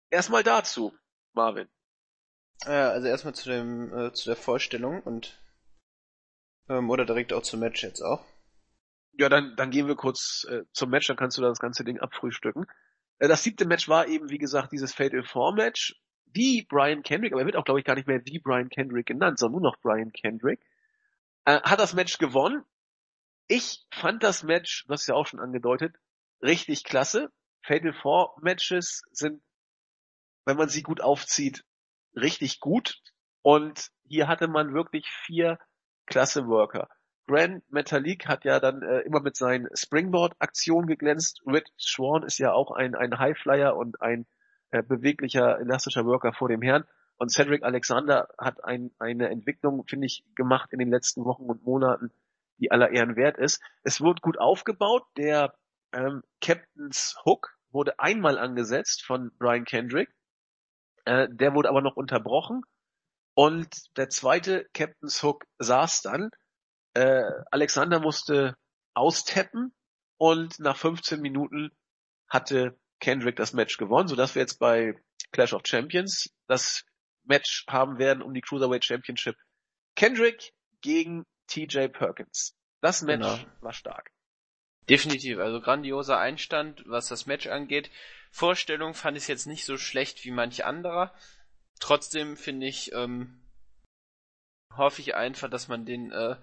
Erstmal dazu, Marvin. Ja, also erstmal zu dem äh, zu der Vorstellung und ähm, oder direkt auch zum Match jetzt auch. Ja, dann dann gehen wir kurz äh, zum Match, dann kannst du das ganze Ding abfrühstücken. Äh, das siebte Match war eben wie gesagt dieses Fatal Four Match, wie Brian Kendrick, aber er wird auch glaube ich gar nicht mehr wie Brian Kendrick genannt, sondern nur noch Brian Kendrick. Äh, hat das Match gewonnen ich fand das Match, du hast ja auch schon angedeutet, richtig klasse. Fatal Four Matches sind, wenn man sie gut aufzieht, richtig gut. Und hier hatte man wirklich vier klasse Worker. Grand Metalik hat ja dann äh, immer mit seinen Springboard-Aktionen geglänzt. Red Swan ist ja auch ein, ein Highflyer und ein äh, beweglicher, elastischer Worker vor dem Herrn. Und Cedric Alexander hat ein, eine Entwicklung, finde ich, gemacht in den letzten Wochen und Monaten, die aller Ehren wert ist. Es wurde gut aufgebaut. Der ähm, Captain's Hook wurde einmal angesetzt von Brian Kendrick. Äh, der wurde aber noch unterbrochen. Und der zweite Captain's Hook saß dann. Äh, Alexander musste austappen und nach 15 Minuten hatte Kendrick das Match gewonnen, sodass wir jetzt bei Clash of Champions das Match haben werden um die Cruiserweight Championship. Kendrick gegen TJ Perkins. Das Match genau. war stark. Definitiv, also grandioser Einstand, was das Match angeht. Vorstellung fand ich jetzt nicht so schlecht wie manch anderer. Trotzdem finde ich, ähm, hoffe ich einfach, dass man den, äh,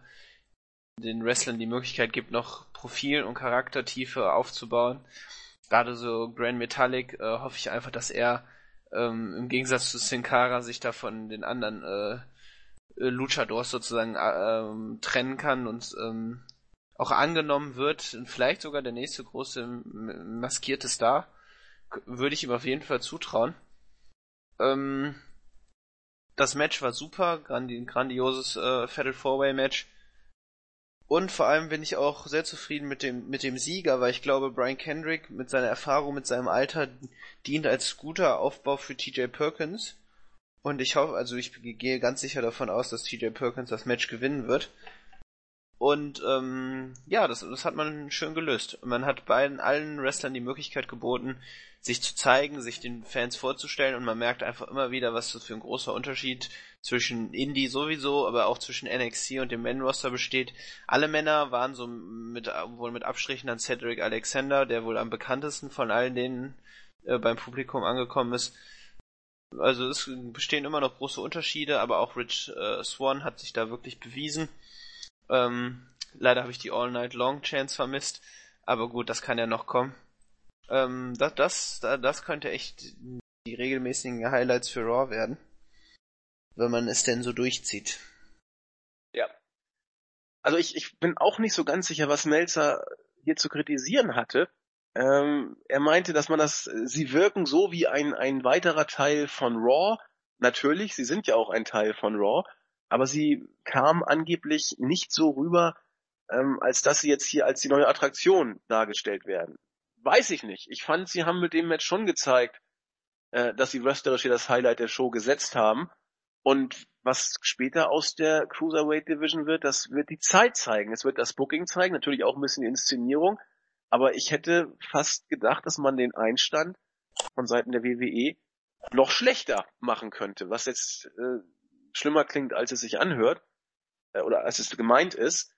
den Wrestlern die Möglichkeit gibt, noch Profil und Charaktertiefe aufzubauen. Gerade so Grand Metallic äh, hoffe ich einfach, dass er ähm, im Gegensatz zu Sin Cara sich da von den anderen äh, Luchadors sozusagen äh, ähm, trennen kann und ähm, auch angenommen wird, vielleicht sogar der nächste große maskierte Star, würde ich ihm auf jeden Fall zutrauen. Ähm, das Match war super, grandi grandioses äh, Fatal Four-Way Match. Und vor allem bin ich auch sehr zufrieden mit dem, mit dem Sieger, weil ich glaube, Brian Kendrick mit seiner Erfahrung, mit seinem Alter dient als guter Aufbau für TJ Perkins. Und ich hoffe, also ich gehe ganz sicher davon aus, dass TJ Perkins das Match gewinnen wird. Und ähm, ja, das, das hat man schön gelöst. Man hat beiden allen Wrestlern die Möglichkeit geboten, sich zu zeigen, sich den Fans vorzustellen und man merkt einfach immer wieder, was das für ein großer Unterschied zwischen Indie sowieso, aber auch zwischen NXT und dem Men Roster besteht. Alle Männer waren so mit wohl mit Abstrichen an Cedric Alexander, der wohl am bekanntesten von allen denen äh, beim Publikum angekommen ist. Also es bestehen immer noch große Unterschiede, aber auch Rich äh, Swan hat sich da wirklich bewiesen. Ähm, leider habe ich die All Night Long Chance vermisst, aber gut, das kann ja noch kommen. Ähm, das, das, das könnte echt die regelmäßigen Highlights für Raw werden, wenn man es denn so durchzieht. Ja. Also ich, ich bin auch nicht so ganz sicher, was Melzer hier zu kritisieren hatte. Ähm, er meinte, dass man das, sie wirken so wie ein, ein weiterer Teil von Raw. Natürlich, sie sind ja auch ein Teil von Raw, aber sie kamen angeblich nicht so rüber, ähm, als dass sie jetzt hier als die neue Attraktion dargestellt werden. Weiß ich nicht. Ich fand, sie haben mit dem Match schon gezeigt, äh, dass sie wrestlerisch hier das Highlight der Show gesetzt haben. Und was später aus der Cruiserweight Division wird, das wird die Zeit zeigen. Es wird das Booking zeigen, natürlich auch ein bisschen die Inszenierung. Aber ich hätte fast gedacht, dass man den Einstand von Seiten der WWE noch schlechter machen könnte, was jetzt äh, schlimmer klingt, als es sich anhört äh, oder als es gemeint ist.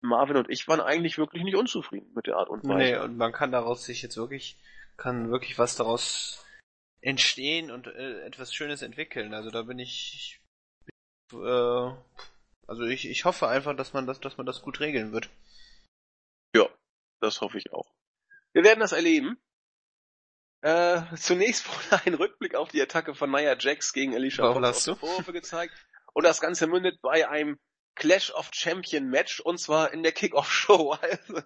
Marvin und ich waren eigentlich wirklich nicht unzufrieden mit der Art und Weise. Nee, und man kann daraus sich jetzt wirklich, kann wirklich was daraus entstehen und äh, etwas Schönes entwickeln. Also da bin ich, äh, also ich, ich hoffe einfach, dass man das, dass man das gut regeln wird. Das hoffe ich auch. Wir werden das erleben. Äh, zunächst wurde ein Rückblick auf die Attacke von Nia Jax gegen Alicia Warum Fox Vorwürfe gezeigt. Und das Ganze mündet bei einem Clash of Champion Match und zwar in der Kickoff Show. Also,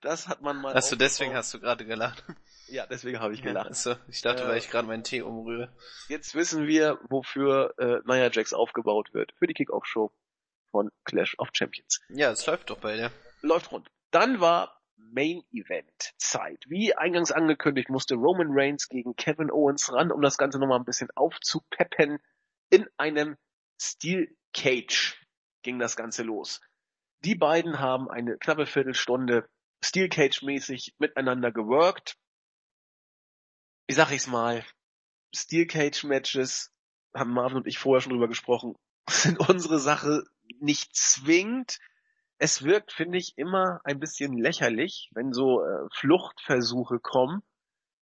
das hat man mal. Achso, deswegen aufgebaut. hast du gerade gelacht. Ja, deswegen habe ich gelacht. Achso, ich dachte, Äh, weil ich gerade meinen Tee umrühre. Jetzt wissen wir, wofür äh, Nia Jax aufgebaut wird. Für die Kickoff Show von Clash of Champions. Ja, es läuft doch bei dir. läuft rund. Dann war Main Event Zeit. Wie eingangs angekündigt, musste Roman Reigns gegen Kevin Owens ran, um das Ganze nochmal ein bisschen aufzupeppen. In einem Steel Cage ging das Ganze los. Die beiden haben eine knappe Viertelstunde Steel Cage mäßig miteinander geworkt. Wie sag ich's mal? Steel Cage Matches, haben Marvin und ich vorher schon drüber gesprochen, sind unsere Sache nicht zwingend es wirkt, finde ich, immer ein bisschen lächerlich, wenn so äh, Fluchtversuche kommen.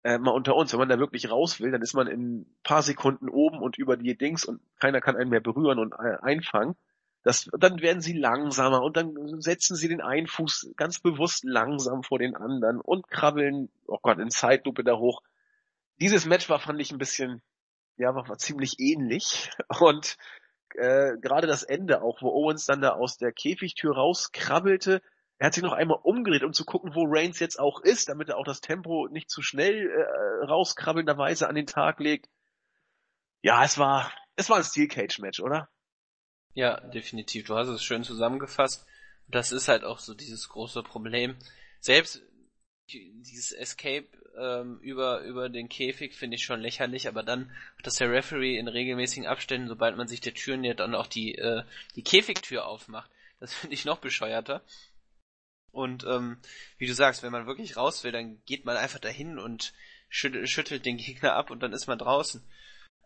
Äh, mal unter uns, wenn man da wirklich raus will, dann ist man in ein paar Sekunden oben und über die Dings und keiner kann einen mehr berühren und äh, einfangen. Das, dann werden sie langsamer und dann setzen sie den einen Fuß ganz bewusst langsam vor den anderen und krabbeln, oh Gott, in Zeitlupe da hoch. Dieses Match war, fand ich, ein bisschen, ja, war, war ziemlich ähnlich und äh, gerade das Ende auch, wo Owens dann da aus der Käfigtür rauskrabbelte. Er hat sich noch einmal umgedreht, um zu gucken, wo Reigns jetzt auch ist, damit er auch das Tempo nicht zu schnell äh, rauskrabbelnderweise an den Tag legt. Ja, es war, es war ein Steel Cage Match, oder? Ja, definitiv. Du hast es schön zusammengefasst. Das ist halt auch so dieses große Problem. Selbst dieses Escape ähm, über, über den Käfig finde ich schon lächerlich, aber dann dass der Referee in regelmäßigen Abständen, sobald man sich der Tür nähert, dann auch die, äh, die Käfigtür aufmacht. Das finde ich noch bescheuerter. Und ähm, wie du sagst, wenn man wirklich raus will, dann geht man einfach dahin und schüttelt, schüttelt den Gegner ab und dann ist man draußen.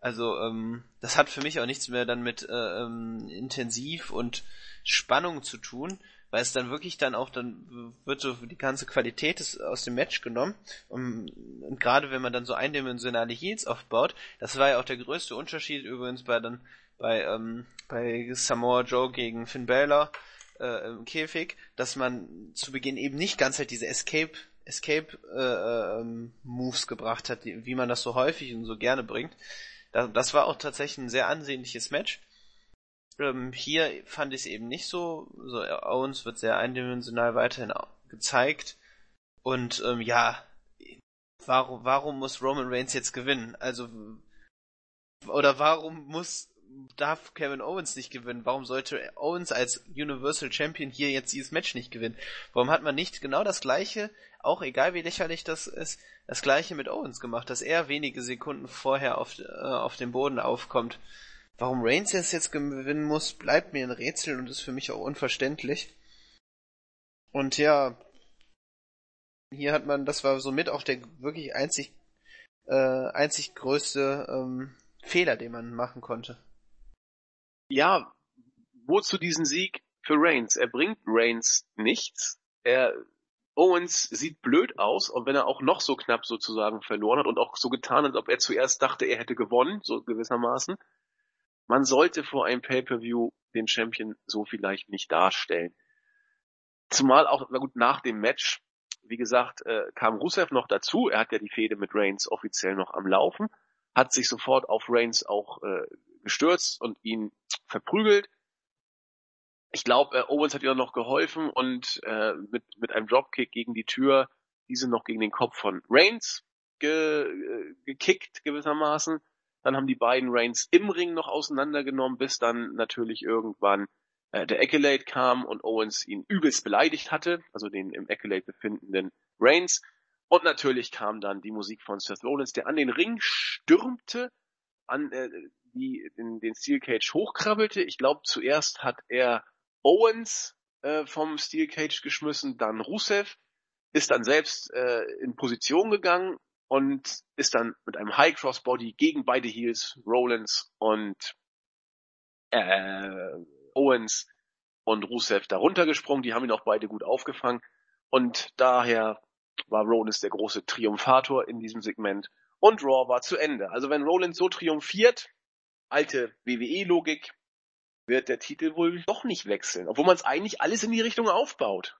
Also ähm, das hat für mich auch nichts mehr dann mit äh, ähm, intensiv und Spannung zu tun, weil es dann wirklich dann auch dann wird so die ganze Qualität des, aus dem Match genommen und, und gerade wenn man dann so eindimensionale Heals aufbaut, das war ja auch der größte Unterschied übrigens bei dann bei ähm, bei Samoa Joe gegen Finn Balor äh, im Käfig, dass man zu Beginn eben nicht ganz halt diese Escape Escape äh, ähm, Moves gebracht hat, die, wie man das so häufig und so gerne bringt. Das, das war auch tatsächlich ein sehr ansehnliches Match. Ähm, hier fand ich es eben nicht so. so. Owens wird sehr eindimensional weiterhin gezeigt. Und ähm, ja, warum, warum muss Roman Reigns jetzt gewinnen? Also, oder warum muss, darf Kevin Owens nicht gewinnen? Warum sollte Owens als Universal Champion hier jetzt dieses Match nicht gewinnen? Warum hat man nicht genau das gleiche, auch egal wie lächerlich das ist, das gleiche mit Owens gemacht, dass er wenige Sekunden vorher auf, äh, auf dem Boden aufkommt? Warum Reigns jetzt jetzt gewinnen muss, bleibt mir ein Rätsel und ist für mich auch unverständlich. Und ja, hier hat man, das war somit auch der wirklich einzig, äh, einzig größte ähm, Fehler, den man machen konnte. Ja, wozu diesen Sieg für Reigns? Er bringt Reigns nichts. Er Owens sieht blöd aus, und wenn er auch noch so knapp sozusagen verloren hat und auch so getan hat, als ob er zuerst dachte, er hätte gewonnen, so gewissermaßen. Man sollte vor einem Pay-per-View den Champion so vielleicht nicht darstellen. Zumal auch, na gut, nach dem Match, wie gesagt, äh, kam Rusev noch dazu. Er hat ja die Fehde mit Reigns offiziell noch am Laufen, hat sich sofort auf Reigns auch äh, gestürzt und ihn verprügelt. Ich glaube, äh, Owens hat ihr noch geholfen und äh, mit, mit einem Dropkick gegen die Tür diese noch gegen den Kopf von Reigns ge, äh, gekickt gewissermaßen. Dann haben die beiden Reigns im Ring noch auseinandergenommen, bis dann natürlich irgendwann äh, der Accolade kam und Owens ihn übelst beleidigt hatte, also den im Accolade befindenden Reigns. Und natürlich kam dann die Musik von Seth Rollins, der an den Ring stürmte, an äh, die, den, den Steel Cage hochkrabbelte. Ich glaube, zuerst hat er Owens äh, vom Steel Cage geschmissen, dann Rusev, ist dann selbst äh, in Position gegangen und ist dann mit einem High Cross Body gegen beide Heels, Rollins und äh, Owens und Rusev da runtergesprungen. Die haben ihn auch beide gut aufgefangen. Und daher war Rollins der große Triumphator in diesem Segment. Und Raw war zu Ende. Also wenn Rollins so triumphiert, alte WWE-Logik, wird der Titel wohl doch nicht wechseln. Obwohl man es eigentlich alles in die Richtung aufbaut.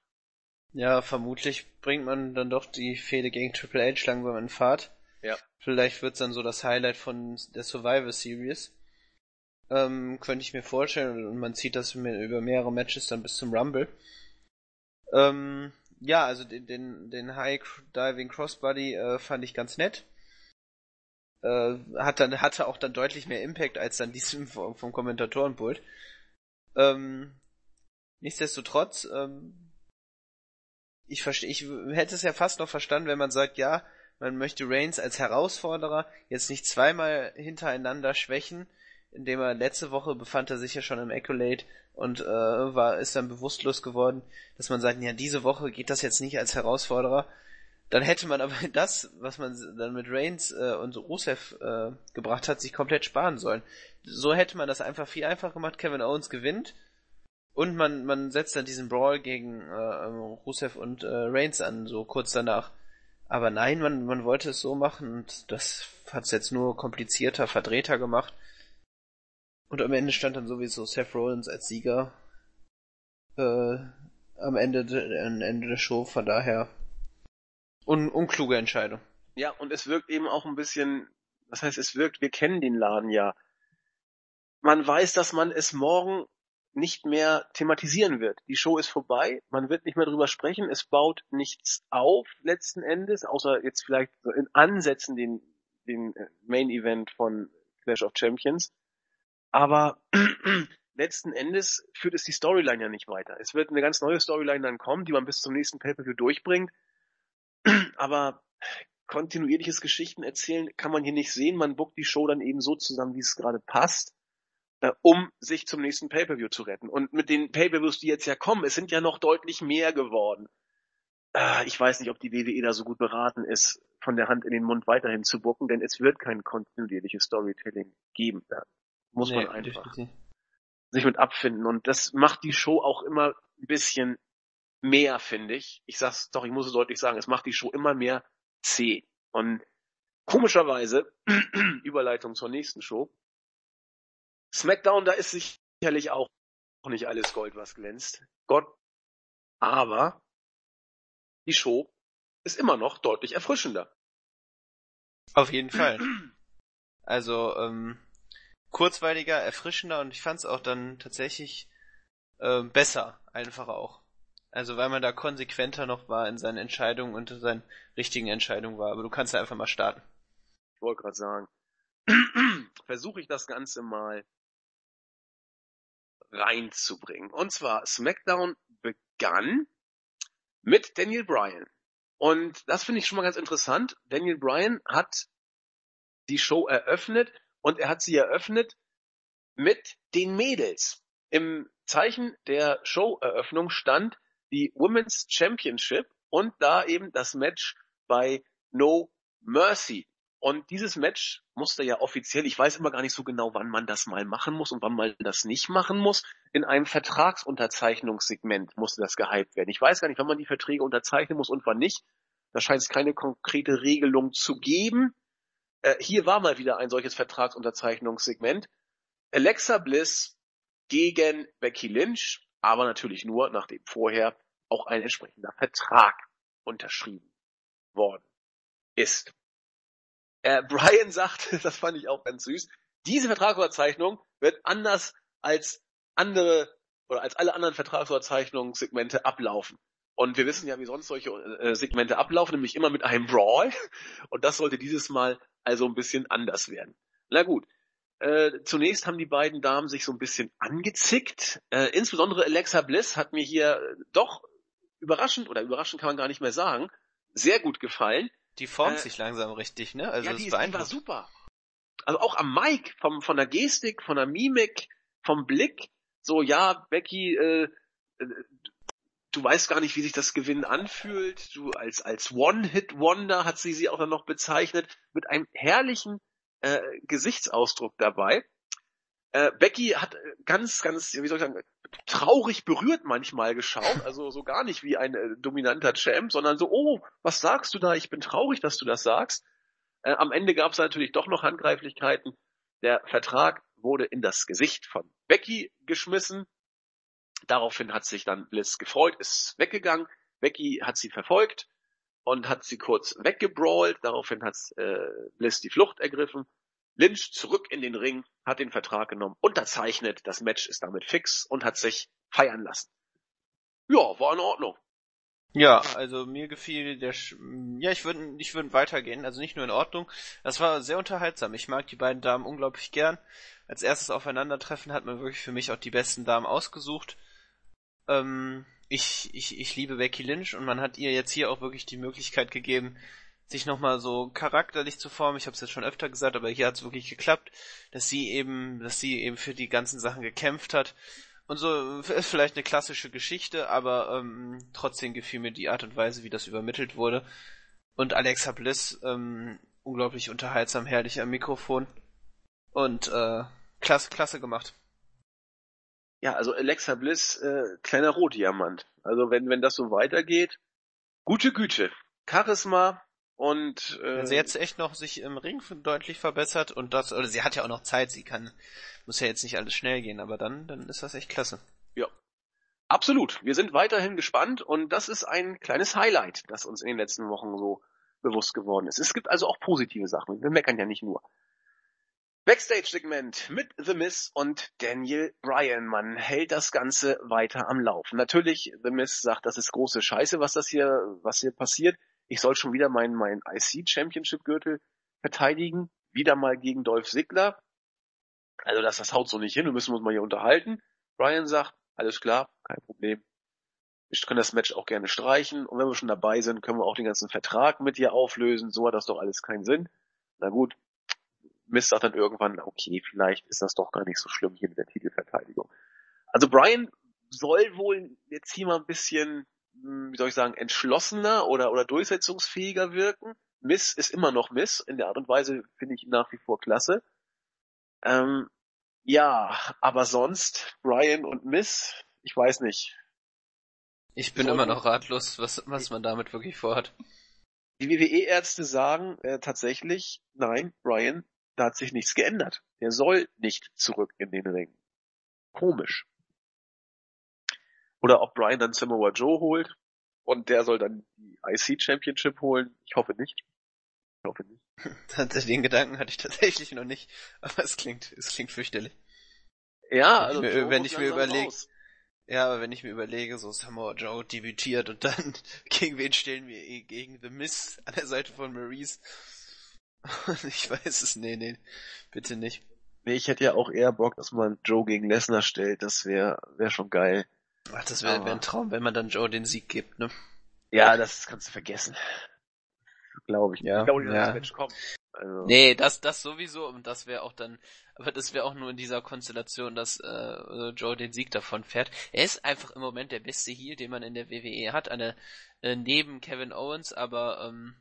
Ja, vermutlich bringt man dann doch die Fehde gegen Triple H langsam in Fahrt. Ja. Vielleicht wird's dann so das Highlight von der Survivor Series. Ähm, könnte ich mir vorstellen und man zieht das über mehrere Matches dann bis zum Rumble. Ähm, ja, also den, den, den High Diving Crossbody äh, fand ich ganz nett. Äh, hat dann, hatte auch dann deutlich mehr Impact als dann diesem vom, vom Kommentatorenpult. Ähm, nichtsdestotrotz, ähm, ich verstehe, ich hätte es ja fast noch verstanden, wenn man sagt, ja, man möchte Reigns als Herausforderer jetzt nicht zweimal hintereinander schwächen, indem er letzte Woche befand er sich ja schon im Accolade und äh, war ist dann bewusstlos geworden, dass man sagt, ja, diese Woche geht das jetzt nicht als Herausforderer. Dann hätte man aber das, was man dann mit Reigns äh, und Rusev äh, gebracht hat, sich komplett sparen sollen. So hätte man das einfach viel einfacher gemacht. Kevin Owens gewinnt und man, man setzt dann diesen Brawl gegen äh, Rusev und äh, Reigns an, so kurz danach. Aber nein, man, man wollte es so machen und das hat es jetzt nur komplizierter, verdrehter gemacht. Und am Ende stand dann sowieso Seth Rollins als Sieger äh, am Ende, de, am Ende der Show, von daher un, unkluge Entscheidung. Ja, und es wirkt eben auch ein bisschen, das heißt, es wirkt, wir kennen den Laden ja. Man weiß, dass man es morgen nicht mehr thematisieren wird. Die Show ist vorbei, man wird nicht mehr drüber sprechen, es baut nichts auf letzten Endes, außer jetzt vielleicht so in Ansätzen den, den äh, Main Event von Clash of Champions. Aber letzten Endes führt es die Storyline ja nicht weiter. Es wird eine ganz neue Storyline dann kommen, die man bis zum nächsten Pay-Per-View durchbringt. Aber kontinuierliches Geschichten erzählen kann man hier nicht sehen. Man buckt die Show dann eben so zusammen, wie es gerade passt äh, um sich zum nächsten Pay-Per-View zu retten. Und mit den Pay-Per-Views, die jetzt ja kommen, es sind ja noch deutlich mehr geworden. Äh, ich weiß nicht, ob die WWE da so gut beraten ist, von der Hand in den Mund weiterhin zu bucken, denn es wird kein kontinuierliches Storytelling geben. Da muss nee, man einfach definitiv. sich mit abfinden. Und das macht die Show auch immer ein bisschen mehr, finde ich. Ich sag's doch, ich muss es deutlich sagen, es macht die Show immer mehr zäh. Und komischerweise, Überleitung zur nächsten Show, SmackDown, da ist sicherlich auch nicht alles Gold, was glänzt. Gott. Aber die Show ist immer noch deutlich erfrischender. Auf jeden Fall. Also, ähm, kurzweiliger, erfrischender und ich fand es auch dann tatsächlich äh, besser, einfach auch. Also weil man da konsequenter noch war in seinen Entscheidungen und in seinen richtigen Entscheidungen war. Aber du kannst ja einfach mal starten. Ich wollte gerade sagen, versuche ich das Ganze mal reinzubringen. Und zwar SmackDown begann mit Daniel Bryan. Und das finde ich schon mal ganz interessant. Daniel Bryan hat die Show eröffnet und er hat sie eröffnet mit den Mädels. Im Zeichen der Showeröffnung stand die Women's Championship und da eben das Match bei No Mercy. Und dieses Match musste ja offiziell, ich weiß immer gar nicht so genau, wann man das mal machen muss und wann man das nicht machen muss, in einem Vertragsunterzeichnungssegment musste das gehypt werden. Ich weiß gar nicht, wann man die Verträge unterzeichnen muss und wann nicht. Da scheint es keine konkrete Regelung zu geben. Äh, hier war mal wieder ein solches Vertragsunterzeichnungssegment. Alexa Bliss gegen Becky Lynch, aber natürlich nur, nachdem vorher auch ein entsprechender Vertrag unterschrieben worden ist. Äh, Brian sagt, das fand ich auch ganz süß, diese Vertragsunterzeichnung wird anders als andere oder als alle anderen Vertragsunterzeichnungssegmente ablaufen. Und wir wissen ja, wie sonst solche äh, Segmente ablaufen, nämlich immer mit einem Brawl. Und das sollte dieses Mal also ein bisschen anders werden. Na gut. Äh, zunächst haben die beiden Damen sich so ein bisschen angezickt. Äh, insbesondere Alexa Bliss hat mir hier doch überraschend, oder überraschend kann man gar nicht mehr sagen, sehr gut gefallen. Die formt äh, sich langsam richtig, ne? Also ja, die, ist, die war super. Also auch am Mike, vom, von der Gestik, von der Mimik, vom Blick, so, ja, Becky, äh, äh, du weißt gar nicht, wie sich das Gewinnen anfühlt. Du als, als One-Hit-Wonder hat sie sie auch dann noch bezeichnet, mit einem herrlichen äh, Gesichtsausdruck dabei. Äh, Becky hat ganz, ganz, wie soll ich sagen, traurig berührt manchmal geschaut, also so gar nicht wie ein äh, dominanter Champ, sondern so, oh, was sagst du da? Ich bin traurig, dass du das sagst. Äh, am Ende gab es natürlich doch noch Handgreiflichkeiten. Der Vertrag wurde in das Gesicht von Becky geschmissen. Daraufhin hat sich dann Bliss gefreut, ist weggegangen. Becky hat sie verfolgt und hat sie kurz weggebrawlt. Daraufhin hat äh, Bliss die Flucht ergriffen. Lynch zurück in den Ring, hat den Vertrag genommen, unterzeichnet. Das Match ist damit fix und hat sich feiern lassen. Ja, war in Ordnung. Ja, also mir gefiel der, Sch ja, ich würde, ich würde weitergehen, also nicht nur in Ordnung. Das war sehr unterhaltsam. Ich mag die beiden Damen unglaublich gern. Als erstes Aufeinandertreffen hat man wirklich für mich auch die besten Damen ausgesucht. Ähm, ich, ich, ich liebe Becky Lynch und man hat ihr jetzt hier auch wirklich die Möglichkeit gegeben, sich nochmal so charakterlich zu formen. Ich habe es jetzt schon öfter gesagt, aber hier hat es wirklich geklappt, dass sie eben, dass sie eben für die ganzen Sachen gekämpft hat. Und so ist vielleicht eine klassische Geschichte, aber ähm, trotzdem gefiel mir die Art und Weise, wie das übermittelt wurde. Und Alexa Bliss, ähm, unglaublich unterhaltsam, herrlich am Mikrofon. Und äh, klasse, klasse gemacht. Ja, also Alexa Bliss, äh, kleiner Rotdiamant. Also wenn, wenn das so weitergeht, gute Güte. Charisma und äh, also jetzt echt noch sich im Ring deutlich verbessert und das, oder sie hat ja auch noch Zeit, sie kann, muss ja jetzt nicht alles schnell gehen, aber dann, dann ist das echt klasse. Ja. Absolut. Wir sind weiterhin gespannt und das ist ein kleines Highlight, das uns in den letzten Wochen so bewusst geworden ist. Es gibt also auch positive Sachen. Wir meckern ja nicht nur. Backstage-Segment mit The Miz und Daniel Bryan. Man hält das Ganze weiter am Laufen. Natürlich, The Miz sagt, das ist große Scheiße, was das hier, was hier passiert. Ich soll schon wieder meinen, meinen IC Championship Gürtel verteidigen. Wieder mal gegen Dolph Ziggler. Also das, das haut so nicht hin. Wir müssen uns mal hier unterhalten. Bryan sagt, alles klar, kein Problem. Wir können das Match auch gerne streichen. Und wenn wir schon dabei sind, können wir auch den ganzen Vertrag mit dir auflösen. So hat das doch alles keinen Sinn. Na gut, Mist sagt dann irgendwann, okay, vielleicht ist das doch gar nicht so schlimm hier mit der Titelverteidigung. Also Brian soll wohl jetzt hier mal ein bisschen, wie soll ich sagen, entschlossener oder, oder durchsetzungsfähiger wirken. Miss ist immer noch Miss. In der Art und Weise finde ich nach wie vor klasse. Ähm, ja, aber sonst, Brian und Miss, ich weiß nicht. Ich bin so, immer noch ratlos, was, was man damit wirklich vorhat. Die WWE-Ärzte sagen äh, tatsächlich, nein, Brian da hat sich nichts geändert. Der soll nicht zurück in den Ring. Komisch. Oder ob Brian dann Samoa Joe holt und der soll dann die IC Championship holen. Ich hoffe nicht. Ich hoffe nicht. Den Gedanken hatte ich tatsächlich noch nicht, aber es klingt, es klingt fürchterlich. Ja, also wenn ich mir, wenn ich mir überlege, ja, aber wenn ich mir überlege, so Samoa Joe debütiert und dann gegen wen stellen wir gegen The Miss an der Seite von Maurice? ich weiß es, nee, nee, bitte nicht. Nee, ich hätte ja auch eher Bock, dass man Joe gegen Lesnar stellt, das wäre wär schon geil. Ach, das wäre wär ein Traum, wenn man dann Joe den Sieg gibt, ne? Ja, das kannst du vergessen. Glaube ich. Ja, ich glaube nicht, dass ja. das Match kommt. Also. Nee, das, das sowieso, und das wäre auch dann, aber das wäre auch nur in dieser Konstellation, dass äh, Joe den Sieg davon fährt. Er ist einfach im Moment der beste Heal, den man in der WWE hat, eine äh, neben Kevin Owens, aber ähm,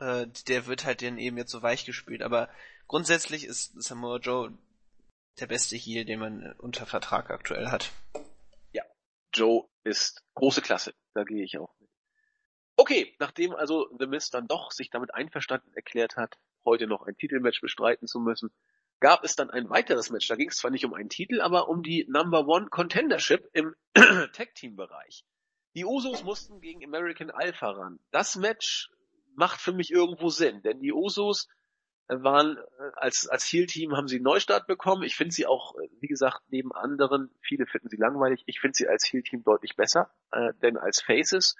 äh, der wird halt dann eben jetzt so weich gespielt. Aber grundsätzlich ist Samoa Joe der beste Heal, den man unter Vertrag aktuell hat. Joe ist große Klasse. Da gehe ich auch mit. Okay, nachdem also The Miz dann doch sich damit einverstanden erklärt hat, heute noch ein Titelmatch bestreiten zu müssen, gab es dann ein weiteres Match. Da ging es zwar nicht um einen Titel, aber um die Number One Contendership im Tag Team Bereich. Die Usos mussten gegen American Alpha ran. Das Match macht für mich irgendwo Sinn, denn die Usos waren äh, als als Heal Team haben sie einen Neustart bekommen. Ich finde sie auch, äh, wie gesagt, neben anderen, viele finden sie langweilig. Ich finde sie als Heal Team deutlich besser, äh, denn als Faces.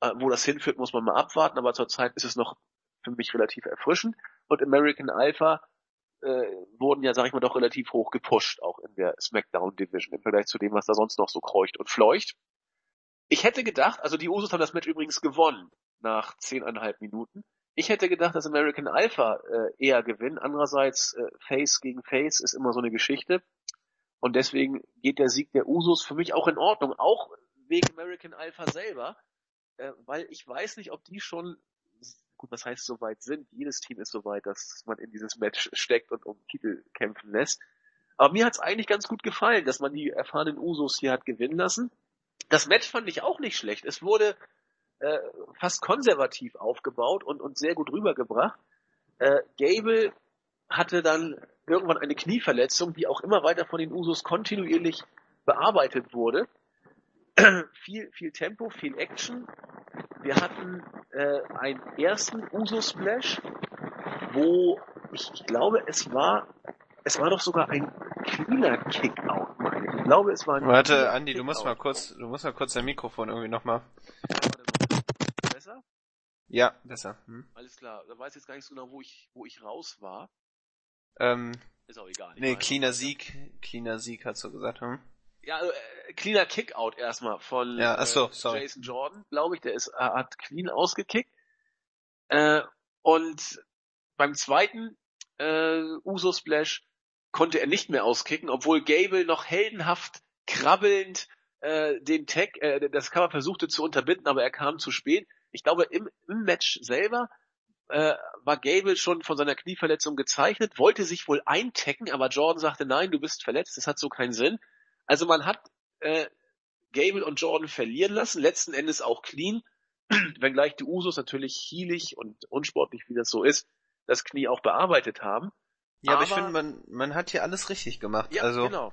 Äh, wo das hinführt, muss man mal abwarten, aber zurzeit ist es noch für mich relativ erfrischend. Und American Alpha äh, wurden ja, sag ich mal, doch relativ hoch gepusht, auch in der SmackDown Division, im Vergleich zu dem, was da sonst noch so kreucht und fleucht. Ich hätte gedacht, also die Usos haben das Match übrigens gewonnen nach zehneinhalb Minuten. Ich hätte gedacht, dass American Alpha äh, eher gewinnt. Andererseits äh, Face gegen Face ist immer so eine Geschichte. Und deswegen geht der Sieg der Usos für mich auch in Ordnung. Auch wegen American Alpha selber. Äh, weil ich weiß nicht, ob die schon, gut, was heißt so weit sind. Jedes Team ist so weit, dass man in dieses Match steckt und um Titel kämpfen lässt. Aber mir hat es eigentlich ganz gut gefallen, dass man die erfahrenen Usos hier hat gewinnen lassen. Das Match fand ich auch nicht schlecht. Es wurde äh, fast konservativ aufgebaut und, und sehr gut rübergebracht. Äh, Gable hatte dann irgendwann eine Knieverletzung, die auch immer weiter von den Usos kontinuierlich bearbeitet wurde. viel, viel Tempo, viel Action. Wir hatten äh, einen ersten Uso-Splash, wo ich, ich glaube, es war, es war doch sogar ein cleaner Kickout, meine ich. Ich glaube, es war ein Warte, Andi, du musst mal kurz, du musst mal kurz dein Mikrofon irgendwie nochmal. Ja, besser. Hm? Alles klar. Da weiß ich jetzt gar nicht so genau, wo ich, wo ich raus war. Ähm, Ist auch egal. Nee, cleaner Sieg, cleaner Sieg hast du gesagt, hm? Ja, also, äh, cleaner Kickout erstmal von Ja, ach so, äh, sorry. Jason Jordan, glaube ich. Der ist, äh, hat clean ausgekickt. Äh, und beim zweiten äh, Uso Splash konnte er nicht mehr auskicken, obwohl Gable noch heldenhaft krabbelnd äh, den Tag, äh, das Cover versuchte zu unterbinden, aber er kam zu spät. Ich glaube, im, im Match selber äh, war Gable schon von seiner Knieverletzung gezeichnet, wollte sich wohl eintacken, aber Jordan sagte, nein, du bist verletzt, das hat so keinen Sinn. Also man hat äh, Gable und Jordan verlieren lassen, letzten Endes auch clean, wenngleich die Usos natürlich hielig und unsportlich, wie das so ist, das Knie auch bearbeitet haben. Ja, aber, ich Aber- finde, man, man hat hier alles richtig gemacht. Ja, also, genau.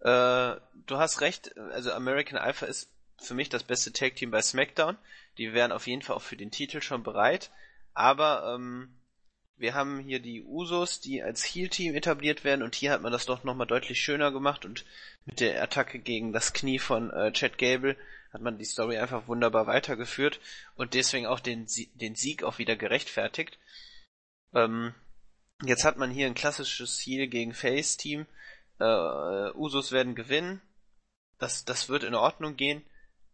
äh, du hast recht, also American Alpha ist für mich das beste Tag Team bei SmackDown. Die wären auf jeden Fall auch für den Titel schon bereit. Aber ähm, wir haben hier die Usos, die als Heel-Team etabliert werden und hier hat man das doch nochmal deutlich schöner gemacht und mit der Attacke gegen das Knie von äh, Chad Gable hat man die Story einfach wunderbar weitergeführt und deswegen auch den, den Sieg auch wieder gerechtfertigt. Ähm, jetzt hat man hier ein klassisches Heel gegen Face-Team. Äh, Usos werden gewinnen. Das, das wird in Ordnung gehen.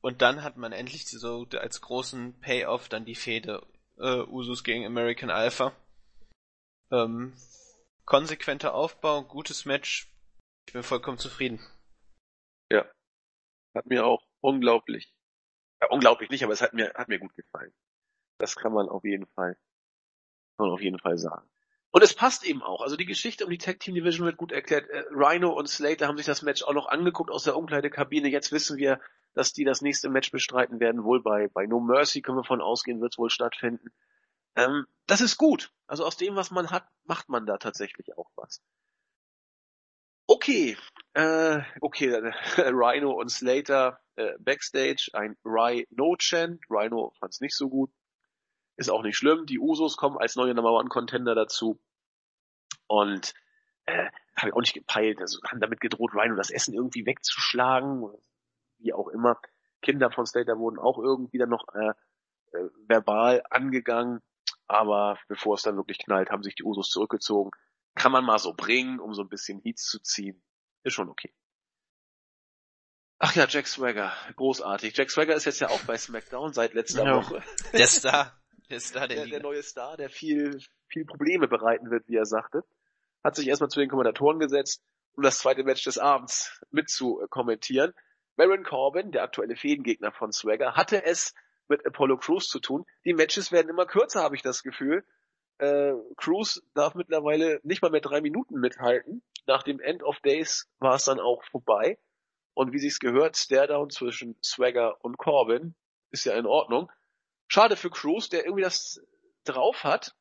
Und dann hat man endlich so als großen Payoff dann die Fehde äh, Usos gegen American Alpha. Ähm, konsequenter Aufbau, gutes Match. Ich bin vollkommen zufrieden. Hat mir auch unglaublich, ja, unglaublich nicht, aber es hat mir, hat mir gut gefallen. Das kann man auf jeden Fall, kann man auf jeden Fall sagen. Und es passt eben auch. Also die Geschichte um die Tag Team Division wird gut erklärt. Äh, Rhino und Slater haben sich das Match auch noch angeguckt aus der Umkleidekabine. Jetzt wissen wir, dass die das nächste Match bestreiten werden. Wohl bei, bei No Mercy können wir von ausgehen, wird es wohl stattfinden. Ähm, das ist gut. Also aus dem, was man hat, macht man da tatsächlich auch was. Okay, äh, okay, Rhino und Slater äh, backstage, ein Rhino-Chant. Rhino fand es nicht so gut. Ist auch nicht schlimm. Die Usos kommen als neue Number One Contender dazu. Und äh, habe ich auch nicht gepeilt. Also haben damit gedroht, Rhino das Essen irgendwie wegzuschlagen. Wie auch immer. Kinder von Slater wurden auch irgendwie dann noch äh, äh, verbal angegangen. Aber bevor es dann wirklich knallt, haben sich die Usos zurückgezogen. Kann man mal so bringen, um so ein bisschen Heat zu ziehen. Ist schon okay. Ach ja, Jack Swagger, großartig. Jack Swagger ist jetzt ja auch bei SmackDown seit letzter Ja. Woche. Der Star. Der Star der, Der, der neue Star, der viel, viel Probleme bereiten wird, wie er sagte. Hat sich erstmal zu den Kommentatoren gesetzt, um das zweite Match des Abends mit zu äh, kommentieren. Baron Corbin, der aktuelle Fädengegner von Swagger, hatte es mit Apollo Crews zu tun. Die Matches werden immer kürzer, habe ich das Gefühl. Äh, Cruz darf mittlerweile nicht mal mehr drei Minuten mithalten. Nach dem End of Days war es dann auch vorbei. Und wie sich's gehört, Staredown zwischen Swagger und Corbin ist ja in Ordnung. Schade für Cruz, der irgendwie das drauf hat,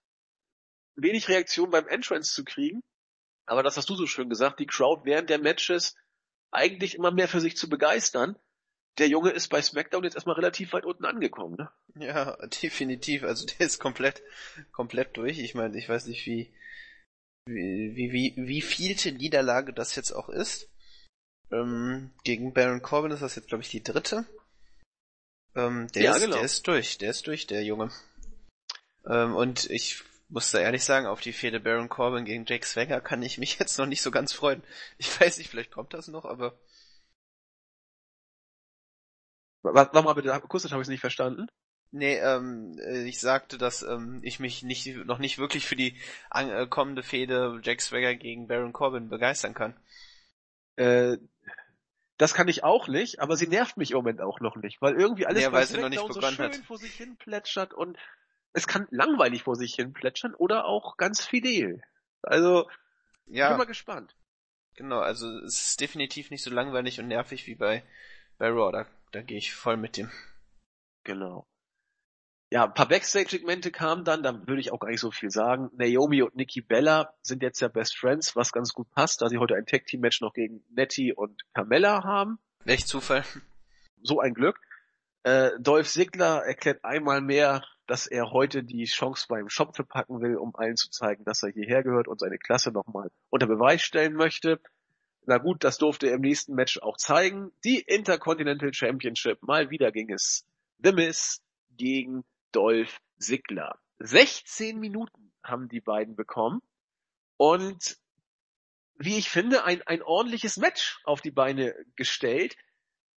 wenig Reaktion beim Entrance zu kriegen. Aber das hast du so schön gesagt, die Crowd während der Matches eigentlich immer mehr für sich zu begeistern. Der Junge ist bei SmackDown jetzt erstmal relativ weit unten angekommen. Ne? Ja, definitiv. Also der ist komplett, komplett durch. Ich meine, ich weiß nicht, wie, wie, wie, wie, wie vielte Niederlage das jetzt auch ist. Ähm, gegen Baron Corbin ist das jetzt, glaube ich, die dritte. Ähm, der, Ja, ist, genau. der ist durch, der ist durch, der Junge. Ähm, und ich muss da ehrlich sagen, auf die Fehde Baron Corbin gegen Jake Swagger kann ich mich jetzt noch nicht so ganz freuen. Ich weiß nicht, vielleicht kommt das noch, aber Warte mal bitte, akustisch habe ich es nicht verstanden. Nee, ähm, äh, ich sagte, dass ähm, ich mich nicht noch nicht wirklich für die äh, kommende Fehde Jack Swagger gegen Baron Corbin begeistern kann. Äh, das kann ich auch nicht, aber sie nervt mich im Moment auch noch nicht, weil irgendwie alles Ja, bei weil sie noch nicht SmackDown so begonnen schön hat. vor sich hin plätschert und es kann langweilig vor sich hin plätschern oder auch ganz fidel. Also, ich bin Ja, mal gespannt. genau, also es ist definitiv nicht so langweilig und nervig wie bei, bei Raw, da, da gehe ich voll mit dem. Genau. Ja, ein paar Backstage-Segmente kamen dann, da würde ich auch gar nicht so viel sagen. Naomi und Nikki Bella sind jetzt ja Best Friends, was ganz gut passt, da sie heute ein Tag-Team-Match noch gegen Nettie und Carmella haben. Welch Zufall. so ein Glück. Äh, Dolph Ziggler erklärt einmal mehr, dass er heute die Chance beim Schopfe packen will, um allen zu zeigen, dass er hierher gehört und seine Klasse nochmal unter Beweis stellen möchte. Na gut, das durfte er im nächsten Match auch zeigen. Die Intercontinental Championship. Mal wieder ging es The Miz gegen Dolph Ziggler. 16 Minuten haben die beiden bekommen. Und wie ich finde, ein, ein ordentliches Match auf die Beine gestellt.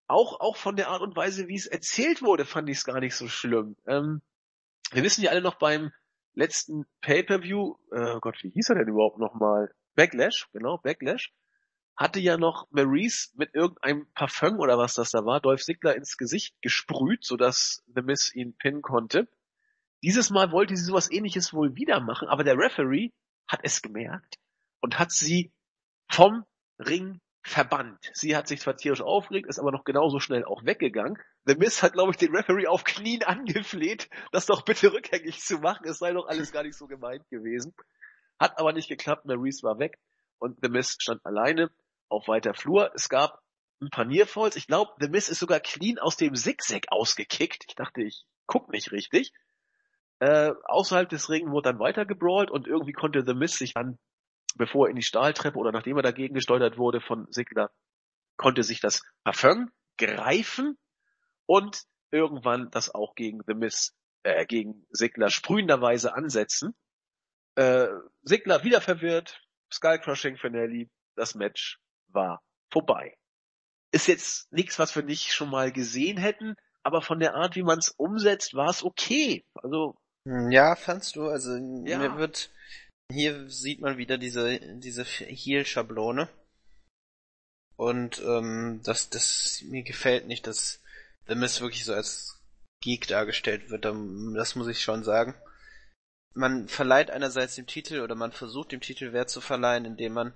Auch, auch von der Art und Weise, wie es erzählt wurde, fand ich es gar nicht so schlimm. Ähm, wir wissen ja alle noch beim letzten Pay-Per-View, äh, oh Gott, wie hieß er denn überhaupt nochmal? Backlash, genau, Backlash, hatte ja noch Maurice mit irgendeinem Parfum oder was das da war, Dolph Ziggler ins Gesicht gesprüht, sodass The Miz ihn pinnen konnte. Dieses Mal wollte sie sowas ähnliches wohl wieder machen, aber der Referee hat es gemerkt und hat sie vom Ring verbannt. Sie hat sich zwar tierisch aufgeregt, ist aber noch genauso schnell auch weggegangen. The Miz hat, glaube ich, den Referee auf Knien angefleht, das doch bitte rückgängig zu machen. Es sei doch alles gar nicht so gemeint gewesen. Hat aber nicht geklappt. Maurice war weg und The Miz stand alleine auf weiter Flur. Es gab ein paar Nearfalls. Ich glaube, The Miz ist sogar clean aus dem Zigzag ausgekickt. Ich dachte, ich guck nicht richtig. Äh, außerhalb des Ringen wurde dann weiter gebrawlt und irgendwie konnte The Miz sich dann bevor er in die Stahltreppe oder nachdem er dagegen gesteuert wurde von Sigler, konnte sich das Parfum greifen und irgendwann das auch gegen The Miss, äh, gegen Sigler sprühenderweise ansetzen. Äh, Sigler wieder verwirrt, Skullcrushing Finale, das Match war vorbei. Ist jetzt nichts, was wir nicht schon mal gesehen hätten, aber von der Art, wie man es umsetzt, war es okay. Also ja, fandst du? Also ja. mir wird hier sieht man wieder diese, diese Heal-Schablone. Und ähm, das, das mir gefällt nicht, dass The Miz wirklich so als Geek dargestellt wird. Das muss ich schon sagen. Man verleiht einerseits dem Titel oder man versucht dem Titel Wert zu verleihen, indem man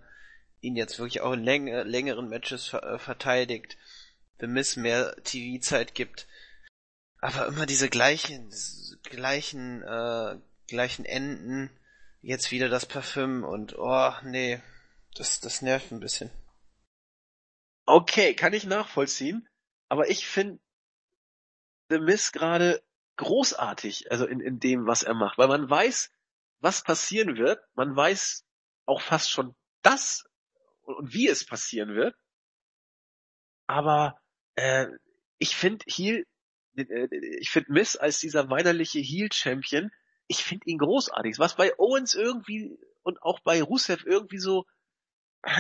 ihn jetzt wirklich auch in läng längeren Matches ver äh, verteidigt, The Miz mehr TV-Zeit gibt. Aber immer diese gleichen, gleichen, äh, gleichen Enden jetzt wieder das Parfüm und oh, nee, das, das nervt ein bisschen. Okay, kann ich nachvollziehen, aber ich finde The Miss gerade großartig, also in, in dem, was er macht, weil man weiß, was passieren wird, man weiß auch fast schon das und wie es passieren wird, aber äh, ich finde Heel, äh, ich finde Miss als dieser weinerliche Heel-Champion ich finde ihn großartig. Was bei Owens irgendwie und auch bei Rusev irgendwie so,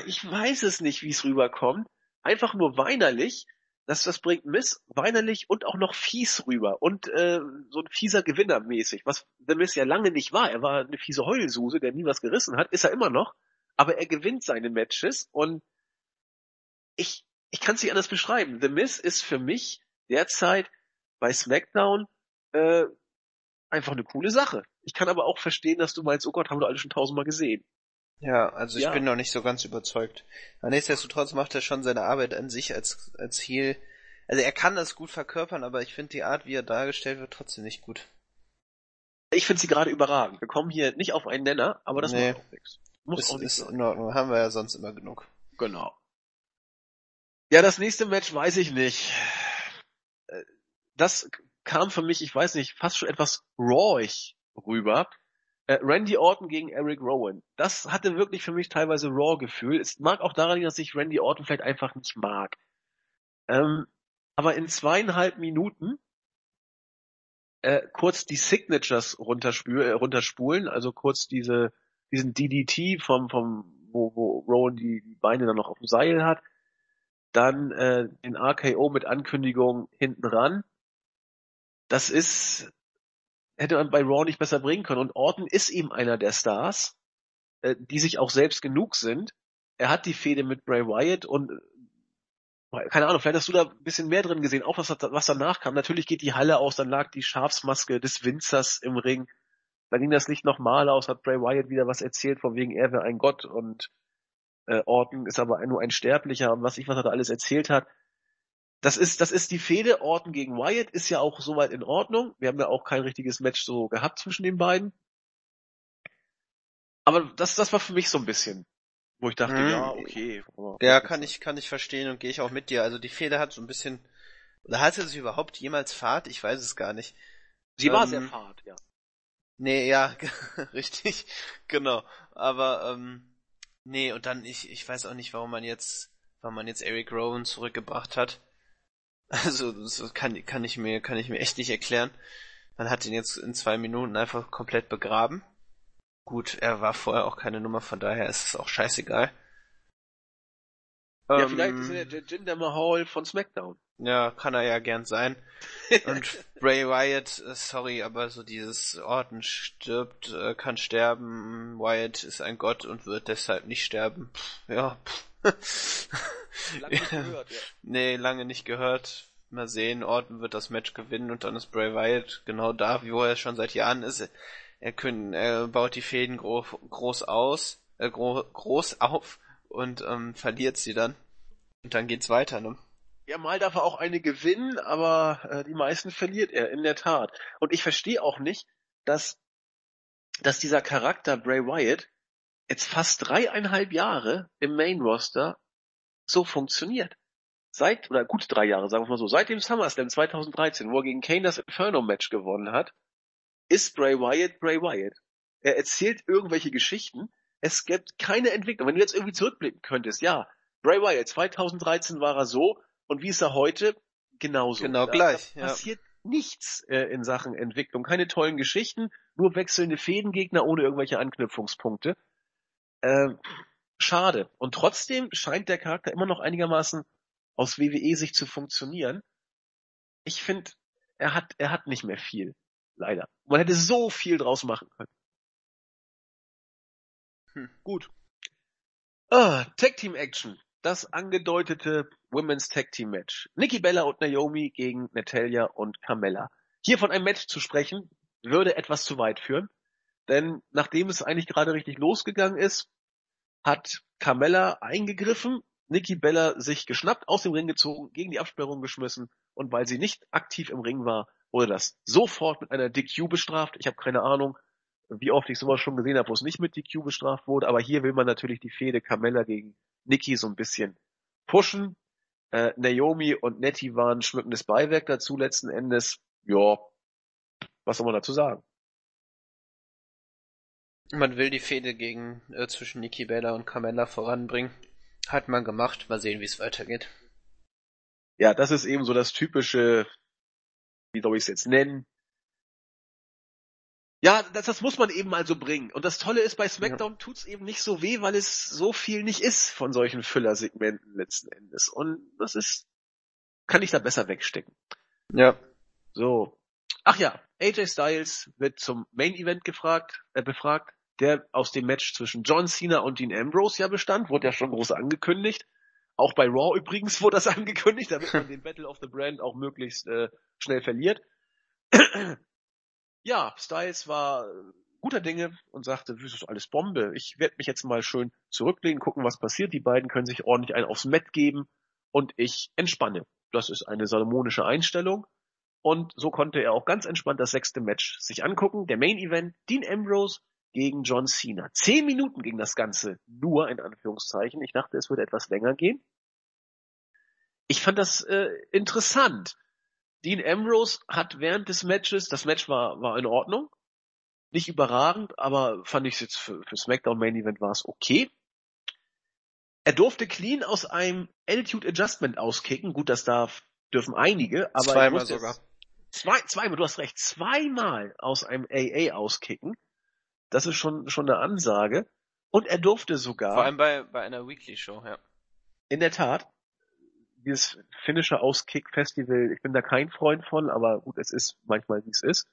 ich weiß es nicht, wie es rüberkommt. Einfach nur weinerlich. Das, das bringt Miss weinerlich und auch noch fies rüber und äh, so ein fieser Gewinner mäßig, was der Miss ja lange nicht war. Er war eine fiese Heulsuse, der nie was gerissen hat, ist er immer noch, aber er gewinnt seine Matches und ich, ich kann es nicht anders beschreiben. The Miss ist für mich derzeit bei SmackDown äh, einfach eine coole Sache. Ich kann aber auch verstehen, dass du meinst, oh Gott, haben wir alle schon tausendmal gesehen. Ja, also ich ja. bin noch nicht so ganz überzeugt. Aber nichtsdestotrotz macht er schon seine Arbeit an sich als, als Heel. Also er kann das gut verkörpern, aber ich finde die Art, wie er dargestellt wird, trotzdem nicht gut. Ich finde sie gerade überragend. Wir kommen hier nicht auf einen Nenner, aber das nee. macht auch nichts. Muss ist, auch nicht ist in Ordnung. Haben wir ja sonst immer genug. Genau. Ja, das nächste Match weiß ich nicht. Äh, das kam für mich, ich weiß nicht, fast schon etwas rawig rüber. Äh, Randy Orton gegen Eric Rowan. Das hatte wirklich für mich teilweise Raw-Gefühl. Es mag auch daran liegen, dass ich Randy Orton vielleicht einfach nicht mag. Ähm, aber in zweieinhalb Minuten äh, kurz die Signatures runterspül, äh, runterspulen, also kurz diese diesen DDT vom vom wo, wo Rowan die, die Beine dann noch auf dem Seil hat, dann äh, den RKO mit Ankündigung hinten ran das ist, hätte man bei Raw nicht besser bringen können. Und Orton ist eben einer der Stars, äh, die sich auch selbst genug sind. Er hat die Fehde mit Bray Wyatt und äh, keine Ahnung, vielleicht hast du da ein bisschen mehr drin gesehen, auch was, was danach kam. Natürlich geht die Halle aus, dann lag die Schafsmaske des Winzers im Ring. Dann ging das Licht nochmal aus, hat Bray Wyatt wieder was erzählt, von wegen er wäre ein Gott und äh, Orton ist aber nur ein Sterblicher und was ich was er da alles erzählt hat. Das ist, das ist die Fehde Orton gegen Wyatt, ist ja auch soweit in Ordnung. Wir haben ja auch kein richtiges Match so gehabt zwischen den beiden. Aber das, das war für mich so ein bisschen, wo ich dachte, hm. ja, okay. Ja, kann ich, kann ich verstehen und gehe ich auch mit dir. Also die Fehde hat so ein bisschen Oder hatte sie überhaupt jemals Fahrt? Ich weiß es gar nicht. Sie ähm, war sehr fahrt, ja. Nee, ja, richtig, genau. Aber ähm, nee, und dann ich ich weiß auch nicht, warum man jetzt warum man jetzt Eric Rowan zurückgebracht hat. Also das kann kann ich mir kann ich mir echt nicht erklären. Man hat ihn jetzt in zwei Minuten einfach komplett begraben. Gut, er war vorher auch keine Nummer, von daher ist es auch scheißegal. Ja, ähm, vielleicht ist er der Jinder Mahal von SmackDown. Ja, kann er ja gern sein. Und Bray Wyatt, äh, sorry, aber so dieses Orton stirbt, äh, kann sterben, Wyatt ist ein Gott und wird deshalb nicht sterben. Pff, ja. Pff. lange nicht gehört, ja. Nee, lange nicht gehört. Mal sehen, Orton wird das Match gewinnen und dann ist Bray Wyatt genau da, wo er schon seit Jahren ist. Er, können, er baut die Fäden gro groß aus, äh, gro groß auf und ähm, verliert sie dann. Und dann geht's weiter, ne? Ja, mal darf er auch eine gewinnen, aber äh, die meisten verliert er, in der Tat. Und ich verstehe auch nicht, dass, dass dieser Charakter Bray Wyatt jetzt fast dreieinhalb Jahre im Main Roster so funktioniert. Seit, oder gut drei Jahre, sagen wir mal so, seit dem SummerSlam 2013, wo er gegen Kane das Inferno-Match gewonnen hat, ist Bray Wyatt Bray Wyatt. Er erzählt irgendwelche Geschichten, es gibt keine Entwicklung. Wenn du jetzt irgendwie zurückblicken könntest, ja, Bray Wyatt, 2013 war er so, und wie ist er heute? Genauso. Genau da, gleich. Da passiert ja. nichts äh, in Sachen Entwicklung. Keine tollen Geschichten, nur wechselnde Fädengegner ohne irgendwelche Anknüpfungspunkte. Äh, schade. Und trotzdem scheint der Charakter immer noch einigermaßen aus WWE sich zu funktionieren. Ich finde, er hat, er hat nicht mehr viel. Leider. Man hätte so viel draus machen können. Hm. Gut. Ah, Tag Team Action das angedeutete Women's Tag Team Match. Nikki Bella und Naomi gegen Natalia und Carmella. Hier von einem Match zu sprechen, würde etwas zu weit führen. Denn nachdem es eigentlich gerade richtig losgegangen ist, hat Carmella eingegriffen, Nikki Bella sich geschnappt, aus dem Ring gezogen, gegen die Absperrung geschmissen und weil sie nicht aktiv im Ring war, wurde das sofort mit einer DQ bestraft. Ich habe keine Ahnung, wie oft ich sowas schon gesehen habe, wo es nicht mit DQ bestraft wurde, aber hier will man natürlich die Fehde Carmella gegen Nikki so ein bisschen pushen. Äh, Naomi und Nettie waren schmückendes Beiwerk dazu letzten Endes. Ja, was soll man dazu sagen? Man will die Fehde gegen äh, zwischen Nikki Bella und Carmella voranbringen. Hat man gemacht. Mal sehen, wie es weitergeht. Ja, das ist eben so das typische, wie soll ich es jetzt nennen, ja, das, das muss man eben mal so bringen. Und das Tolle ist, bei SmackDown ja. tut's eben nicht so weh, weil es so viel nicht ist von solchen Füllersegmenten letzten Endes. Und das ist, kann ich da besser wegstecken. Ja. So. Ach ja, AJ Styles wird zum Main Event gefragt, äh, befragt, der aus dem Match zwischen John Cena und Dean Ambrose ja bestand, wurde ja schon groß angekündigt. Auch bei Raw übrigens wurde das angekündigt, damit man den Battle of the Brand auch möglichst äh, schnell verliert ja, Styles war guter Dinge und sagte, das ist alles Bombe. Ich werde mich jetzt mal schön zurücklehnen, gucken, was passiert. Die beiden können sich ordentlich einen aufs Met geben und ich entspanne. Das ist eine salomonische Einstellung. Und so konnte er auch ganz entspannt das sechste Match sich angucken. Der Main Event, Dean Ambrose gegen John Cena. Zehn Minuten ging das Ganze nur, in Anführungszeichen. Ich dachte, es würde etwas länger gehen. Ich fand das äh, interessant. Dean Ambrose hat während des Matches, das Match war, war in Ordnung, nicht überragend, aber fand ich es jetzt für, für SmackDown Main Event war es okay. Er durfte clean aus einem Attitude Adjustment auskicken. Gut, das darf, dürfen einige, aber zweimal sogar. Zwei, zweimal, du hast recht, zweimal aus einem AA auskicken. Das ist schon, schon eine Ansage. Und er durfte sogar. Vor allem bei, bei einer Weekly Show, ja. In der Tat dieses finnische Auskick-Festival, ich bin da kein Freund von, aber gut, es ist manchmal wie es ist.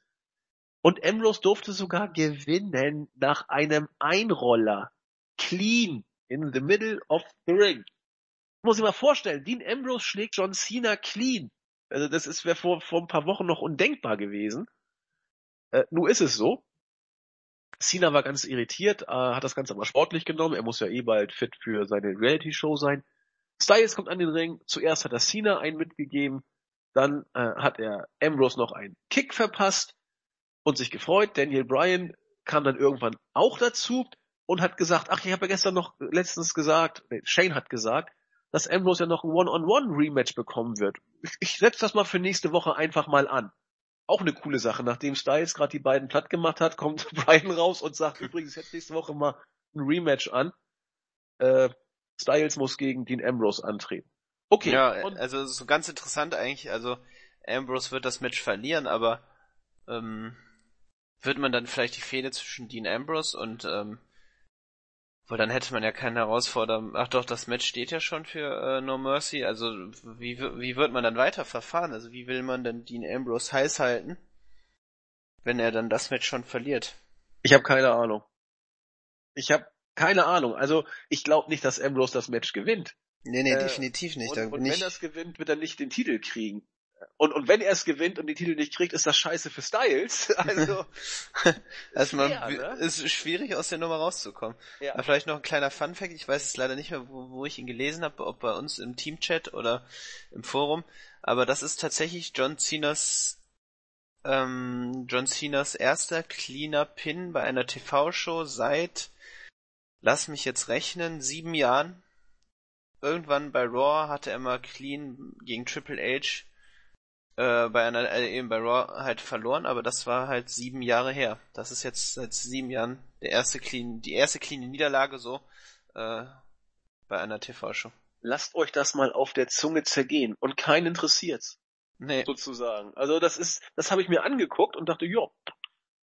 Und Ambrose durfte sogar gewinnen nach einem Einroller. Clean in the middle of the ring. Muss ich mal vorstellen, Dean Ambrose schlägt John Cena clean. Also das ist wäre vor, vor ein paar Wochen noch undenkbar gewesen. Äh, nun ist es so. Cena war ganz irritiert, äh, hat das Ganze aber sportlich genommen. Er muss ja eh bald fit für seine Reality-Show sein. Styles kommt an den Ring. Zuerst hat er Cena einen mitgegeben. Dann äh, hat er Ambrose noch einen Kick verpasst und sich gefreut. Daniel Bryan kam dann irgendwann auch dazu und hat gesagt, ach, ich habe ja gestern noch letztens gesagt, nee, Shane hat gesagt, dass Ambrose ja noch ein One-on-One-Rematch bekommen wird. Ich setze das mal für nächste Woche einfach mal an. Auch eine coole Sache. Nachdem Styles gerade die beiden platt gemacht hat, kommt Brian raus und sagt übrigens jetzt nächste Woche mal ein Rematch an. Äh, Styles muss gegen Dean Ambrose antreten. Okay. Ja, also so ganz interessant eigentlich. Also Ambrose wird das Match verlieren, aber ähm, wird man dann vielleicht die Fehde zwischen Dean Ambrose und ähm, weil dann hätte man ja keinen Herausforderer. Ach doch, das Match steht ja schon für äh, No Mercy. Also wie, wie wird man dann weiter verfahren? Also wie will man denn Dean Ambrose heiß halten, wenn er dann das Match schon verliert? Ich habe keine Ahnung. Ich habe keine Ahnung. Also ich glaube nicht, dass Ambrose das Match gewinnt. Nee, nee, äh, definitiv nicht. Und, und wenn er es gewinnt, wird er nicht den Titel kriegen. Und, und wenn er es gewinnt und die Titel nicht kriegt, ist das scheiße für Styles. Also, man, ne? ist schwierig aus der Nummer rauszukommen. Ja. Aber vielleicht noch ein kleiner Fun-Fact, ich weiß es leider nicht mehr, wo, wo ich ihn gelesen habe, ob bei uns im Team-Chat oder im Forum, aber das ist tatsächlich John Cenas ähm, John Cenas erster cleaner Pin bei einer TV-Show seit, lass mich jetzt rechnen, sieben Jahren. Irgendwann bei Raw hatte er mal clean gegen Triple H äh, bei einer, äh, eben bei Raw halt verloren, aber das war halt sieben Jahre her. Das ist jetzt seit sieben Jahren der erste clean, die erste clean Niederlage so äh, bei einer TV-Show. Lasst euch das mal auf der Zunge zergehen und keinen interessiert's. Nee. Sozusagen. Also das ist, das habe ich mir angeguckt und dachte, ja,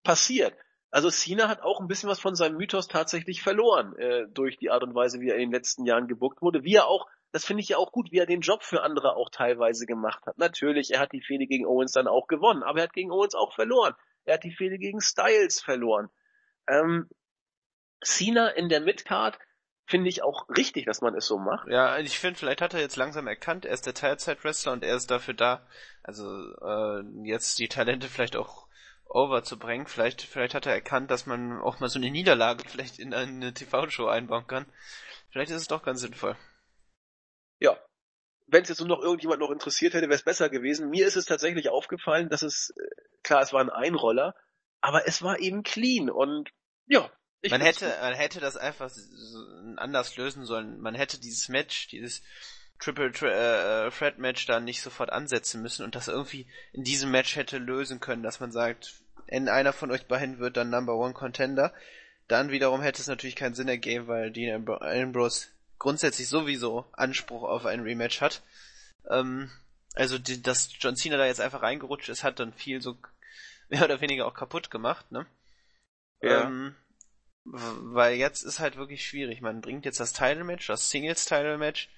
passiert. Also Cena hat auch ein bisschen was von seinem Mythos tatsächlich verloren äh, durch die Art und Weise, wie er in den letzten Jahren gebuckt wurde, wie er auch das finde ich ja auch gut, wie er den Job für andere auch teilweise gemacht hat. Natürlich, er hat die Fehde gegen Owens dann auch gewonnen, aber er hat gegen Owens auch verloren. Er hat die Fehde gegen Styles verloren. Ähm, Cena in der Midcard finde ich auch richtig, dass man es so macht. Ja, ich finde, vielleicht hat er jetzt langsam erkannt, er ist der Teilzeit-Wrestler und er ist dafür da, also äh, jetzt die Talente vielleicht auch over zu bringen. Vielleicht, vielleicht hat er erkannt, dass man auch mal so eine Niederlage vielleicht in eine TV-Show einbauen kann. Vielleicht ist es doch ganz sinnvoll ja, wenn es jetzt nur noch irgendjemand noch interessiert hätte, wäre es besser gewesen. Mir ist es tatsächlich aufgefallen, dass es, äh, klar, es war ein Einroller, aber es war eben clean und ja. man hätte, man hätte das einfach anders lösen sollen. Man hätte dieses Match, dieses Triple äh, Threat Match da nicht sofort ansetzen müssen und das irgendwie in diesem Match hätte lösen können, dass man sagt, in einer von euch beiden wird dann Number One Contender. Dann wiederum hätte es natürlich keinen Sinn ergeben, weil Dean Ambrose grundsätzlich sowieso Anspruch auf ein Rematch hat. Ähm, also die, dass John Cena da jetzt einfach reingerutscht ist, hat dann viel so mehr oder weniger auch kaputt gemacht, ne? Ja. Ähm, weil jetzt ist halt wirklich schwierig. Man bringt jetzt das Title-Match, das Singles-Title-Match.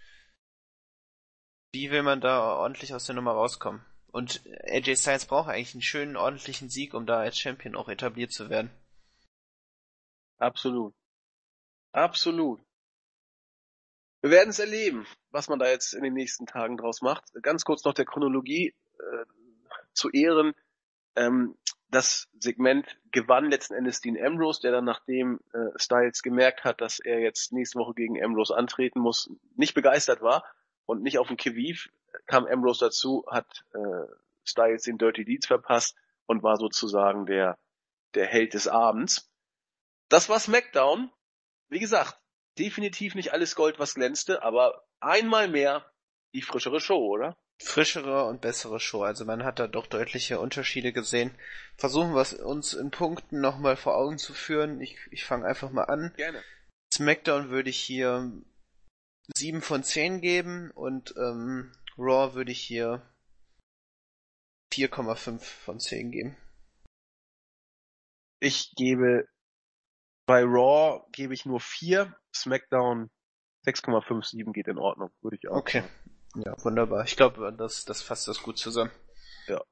Wie will man da ordentlich aus der Nummer rauskommen? Und AJ Styles braucht eigentlich einen schönen, ordentlichen Sieg, um da als Champion auch etabliert zu werden. Absolut. Absolut. Wir werden es erleben, was man da jetzt in den nächsten Tagen draus macht. Ganz kurz noch der Chronologie äh, zu Ehren. Ähm, das Segment gewann letzten Endes Dean Ambrose, der dann nachdem äh, Styles gemerkt hat, dass er jetzt nächste Woche gegen Ambrose antreten muss, nicht begeistert war und nicht auf den Kiviv kam Ambrose dazu, hat äh, Styles den Dirty Deeds verpasst und war sozusagen der der Held des Abends. Das war SmackDown. Wie gesagt, definitiv nicht alles Gold, was glänzte, aber einmal mehr die frischere Show, oder? Frischere und bessere Show. Also man hat da doch deutliche Unterschiede gesehen. Versuchen wir es uns in Punkten nochmal vor Augen zu führen. Ich, ich fange einfach mal an. Gerne. SmackDown würde ich hier 7 von 10 geben und ähm, Raw würde ich hier 4,5 von 10 geben. Ich gebe bei Raw gebe ich nur 4, SmackDown 6,57 geht in Ordnung, würde ich auch Okay. Sagen. Ja, wunderbar. Ich glaube, das, das fasst das gut zusammen. Ja,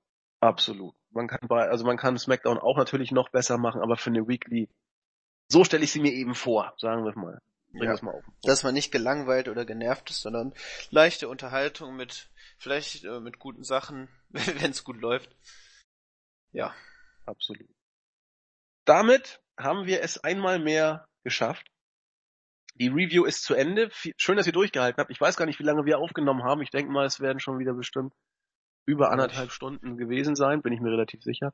absolut. Man kann bei, also man kann SmackDown auch natürlich noch besser machen, aber für eine Weekly, so stelle ich sie mir eben vor, sagen wir mal. Bring ja. mal auf. Dass man nicht gelangweilt oder genervt ist, sondern leichte Unterhaltung mit, vielleicht äh, mit guten Sachen, wenn es gut läuft. Ja. Absolut. Damit haben wir es einmal mehr geschafft. Die Review ist zu Ende. Schön, dass ihr durchgehalten habt. Ich weiß gar nicht, wie lange wir aufgenommen haben. Ich denke mal, es werden schon wieder bestimmt über anderthalb Stunden gewesen sein, bin ich mir relativ sicher.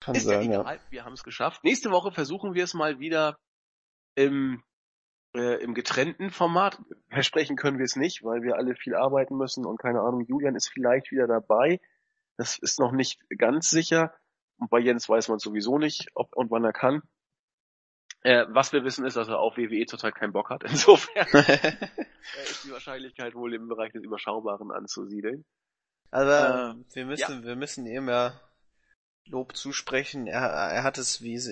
Kann ist sein, ja egal, ja. wir haben es geschafft. Nächste Woche versuchen wir es mal wieder im, äh, im getrennten Format. versprechen können wir es nicht, weil wir alle viel arbeiten müssen und keine Ahnung, Julian ist vielleicht wieder dabei. Das ist noch nicht ganz sicher. Und bei Jens weiß man sowieso nicht, ob und wann er kann. Äh, was wir wissen ist, dass er auf WWE total keinen Bock hat. Insofern ist die Wahrscheinlichkeit wohl im Bereich des Überschaubaren anzusiedeln. Aber äh, wir müssen, ja. wir müssen ihm ja Lob zusprechen. Er, er hat es wie, es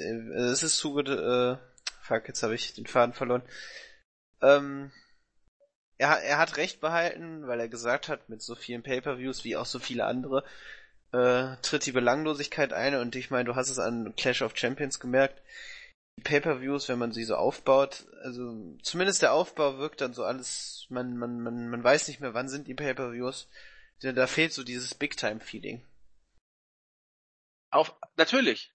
ist zuge, äh, fuck, jetzt habe ich den Faden verloren. Ähm, er, er hat recht behalten, weil er gesagt hat, mit so vielen Pay-per-Views wie auch so viele andere, äh, tritt die Belanglosigkeit ein und ich meine, du hast es an Clash of Champions gemerkt. Pay-per-Views, wenn man sie so aufbaut, also zumindest der Aufbau wirkt dann so alles, man, man, man, man weiß nicht mehr, wann sind die Pay-per-Views. Da fehlt so dieses Big-Time-Feeling. Auf, natürlich.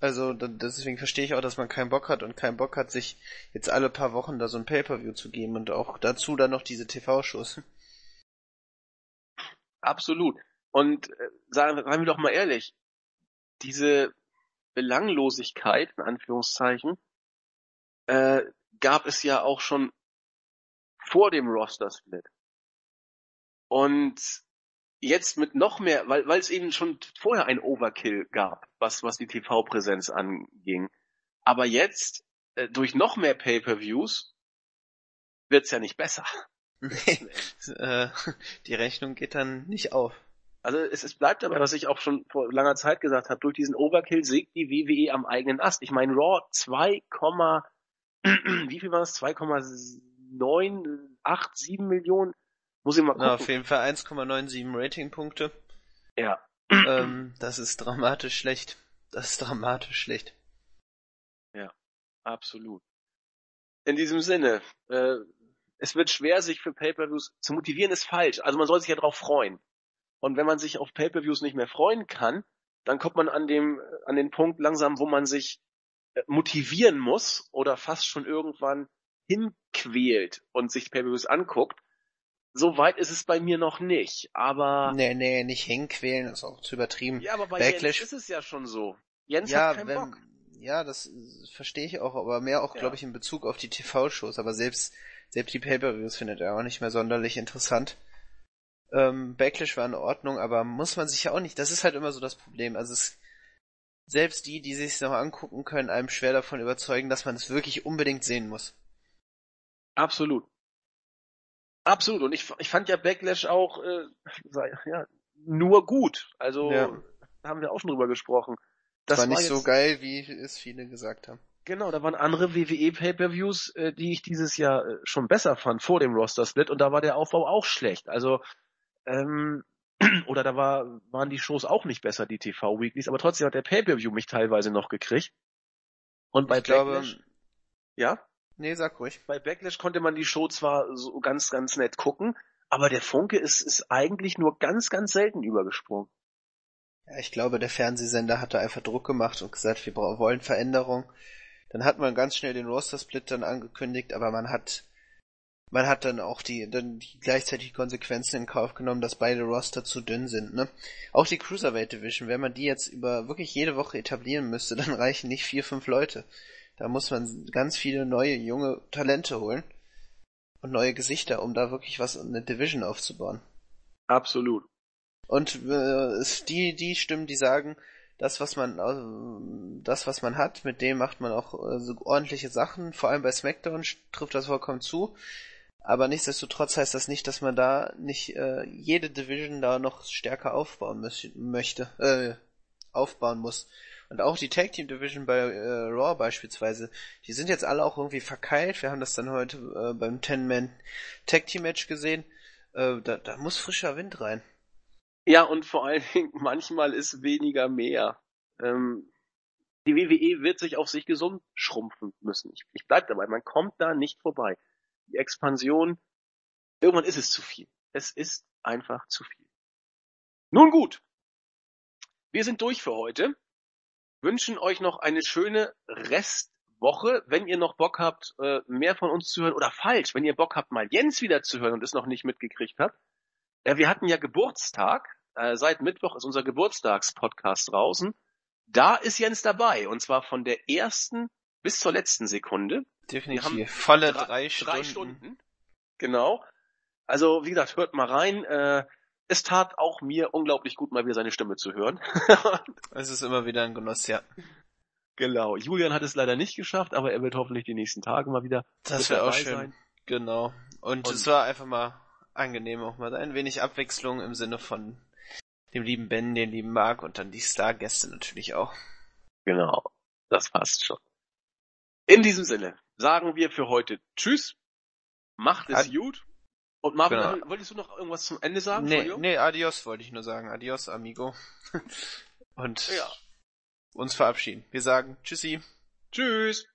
Also deswegen verstehe ich auch, dass man keinen Bock hat und keinen Bock hat, sich jetzt alle paar Wochen da so ein Pay-per-View zu geben und auch dazu dann noch diese TV-Shows. Absolut. Und äh, sagen, sagen wir doch mal ehrlich, diese Belanglosigkeit, in Anführungszeichen, äh, gab es ja auch schon vor dem Roster-Split. Und jetzt mit noch mehr, weil, weil es eben schon vorher ein Overkill gab, was, was die TV-Präsenz anging. Aber jetzt, äh, durch noch mehr Pay-per-Views, wird's ja nicht besser. Nee, äh, die Rechnung geht dann nicht auf. Also es, es bleibt aber, was ich auch schon vor langer Zeit gesagt habe, durch diesen Overkill sägt die WWE am eigenen Ast. Ich meine, Raw 2, wie viel war es? 2,987 Millionen muss ich mal gucken. Na, auf jeden Fall 1,97 Ratingpunkte. Ja. Ähm, das ist dramatisch schlecht. Das ist dramatisch schlecht. Ja, absolut. In diesem Sinne, äh, es wird schwer, sich für Pay-Per-Views zu motivieren, ist falsch. Also man soll sich ja darauf freuen. Und wenn man sich auf Pay-Per-Views nicht mehr freuen kann, dann kommt man an dem, an den Punkt langsam, wo man sich äh, motivieren muss oder fast schon irgendwann hinquält und sich Pay-Per-Views anguckt, so weit ist es bei mir noch nicht, aber. Nee, nee, nicht hinquälen, ist auch zu übertrieben. Ja, aber bei Backlash... Jens ist es ja schon so. Jens ja, hat keinen wenn, Bock. Ja, das verstehe ich auch, aber mehr auch, ja. glaube ich, in Bezug auf die TV-Shows. Aber selbst, selbst die Pay-Per-Views findet er auch nicht mehr sonderlich interessant. Ähm, Backlash war in Ordnung, aber muss man sich ja auch nicht, das ist halt immer so das Problem. Also es, selbst die, die sich noch angucken können, einem schwer davon überzeugen, dass man es wirklich unbedingt sehen muss. Absolut. Absolut. Und ich, ich fand ja Backlash auch äh, ja, nur gut. Also ja. haben wir auch schon drüber gesprochen. Das war nicht war jetzt, so geil, wie es viele gesagt haben. Genau, da waren andere WWE Pay-per-Views, äh, die ich dieses Jahr äh, schon besser fand vor dem Roster Split und da war der Aufbau auch schlecht. Also ähm, oder da war waren die Shows auch nicht besser, die TV Weeklies, aber trotzdem hat der Pay-per-View mich teilweise noch gekriegt. Und bei ich Backlash, glaube, ja? Nee, sag ruhig. Bei Backlash konnte man die Show zwar so ganz, ganz nett gucken, aber der Funke ist, ist eigentlich nur ganz, ganz selten übergesprungen. Ja, ich glaube, der Fernsehsender hat da einfach Druck gemacht und gesagt, wir wollen Veränderung. Dann hat man ganz schnell den Roster-Split dann angekündigt, aber man hat, man hat dann auch die, dann die gleichzeitig Konsequenzen in Kauf genommen, dass beide Roster zu dünn sind, ne? Auch die Cruiserweight Division, wenn man die jetzt über wirklich jede Woche etablieren müsste, dann reichen nicht vier, fünf Leute. Da muss man ganz viele neue, junge Talente holen und neue Gesichter, um da wirklich was eine Division aufzubauen. Absolut. Und äh, die, die Stimmen, die sagen, das, was man, äh, das, was man hat, mit dem macht man auch äh, so ordentliche Sachen. Vor allem bei SmackDown trifft das vollkommen zu. Aber nichtsdestotrotz heißt das nicht, dass man da nicht äh, jede Division da noch stärker aufbauen möchte, äh, aufbauen muss. Und auch die Tag Team Division bei äh, Raw beispielsweise, die sind jetzt alle auch irgendwie verkeilt. Wir haben das dann heute äh, beim Ten-Man Tag Team Match gesehen. Äh, da, da muss frischer Wind rein. Ja, und vor allen Dingen, manchmal ist weniger mehr. Ähm, die WWE wird sich auf sich gesund schrumpfen müssen. Ich, ich bleib dabei, man kommt da nicht vorbei. Die Expansion, irgendwann ist es zu viel. Es ist einfach zu viel. Nun gut. Wir sind durch für heute wünschen euch noch eine schöne Restwoche. Wenn ihr noch Bock habt, äh, mehr von uns zu hören, oder falsch, wenn ihr Bock habt, mal Jens wieder zu hören und es noch nicht mitgekriegt habt. Ja, wir hatten ja Geburtstag. Äh, seit Mittwoch ist unser Geburtstagspodcast draußen. Da ist Jens dabei. Und zwar von der ersten bis zur letzten Sekunde. Definitiv. Volle drei, drei Stunden. Drei Stunden. Genau. Also, wie gesagt, hört mal rein. Äh, es tat auch mir unglaublich gut, mal wieder seine Stimme zu hören. es ist immer wieder ein Genuss, ja. Genau. Julian hat es leider nicht geschafft, aber er wird hoffentlich die nächsten Tage mal wieder. Das wäre auch schön. Sein. Genau. Und, Und es war einfach mal angenehm, auch mal ein wenig Abwechslung im Sinne von dem lieben Ben, den lieben Mark und dann die Stargäste natürlich auch. Genau. Das passt schon. In diesem Sinne sagen wir für heute Tschüss. Macht es Ad gut. Und Marvin, genau. wolltest du noch irgendwas zum Ende sagen? Nee, nee, adios wollte ich nur sagen. Adios, amigo. Und ja. uns verabschieden. Wir sagen Tschüssi. Tschüss.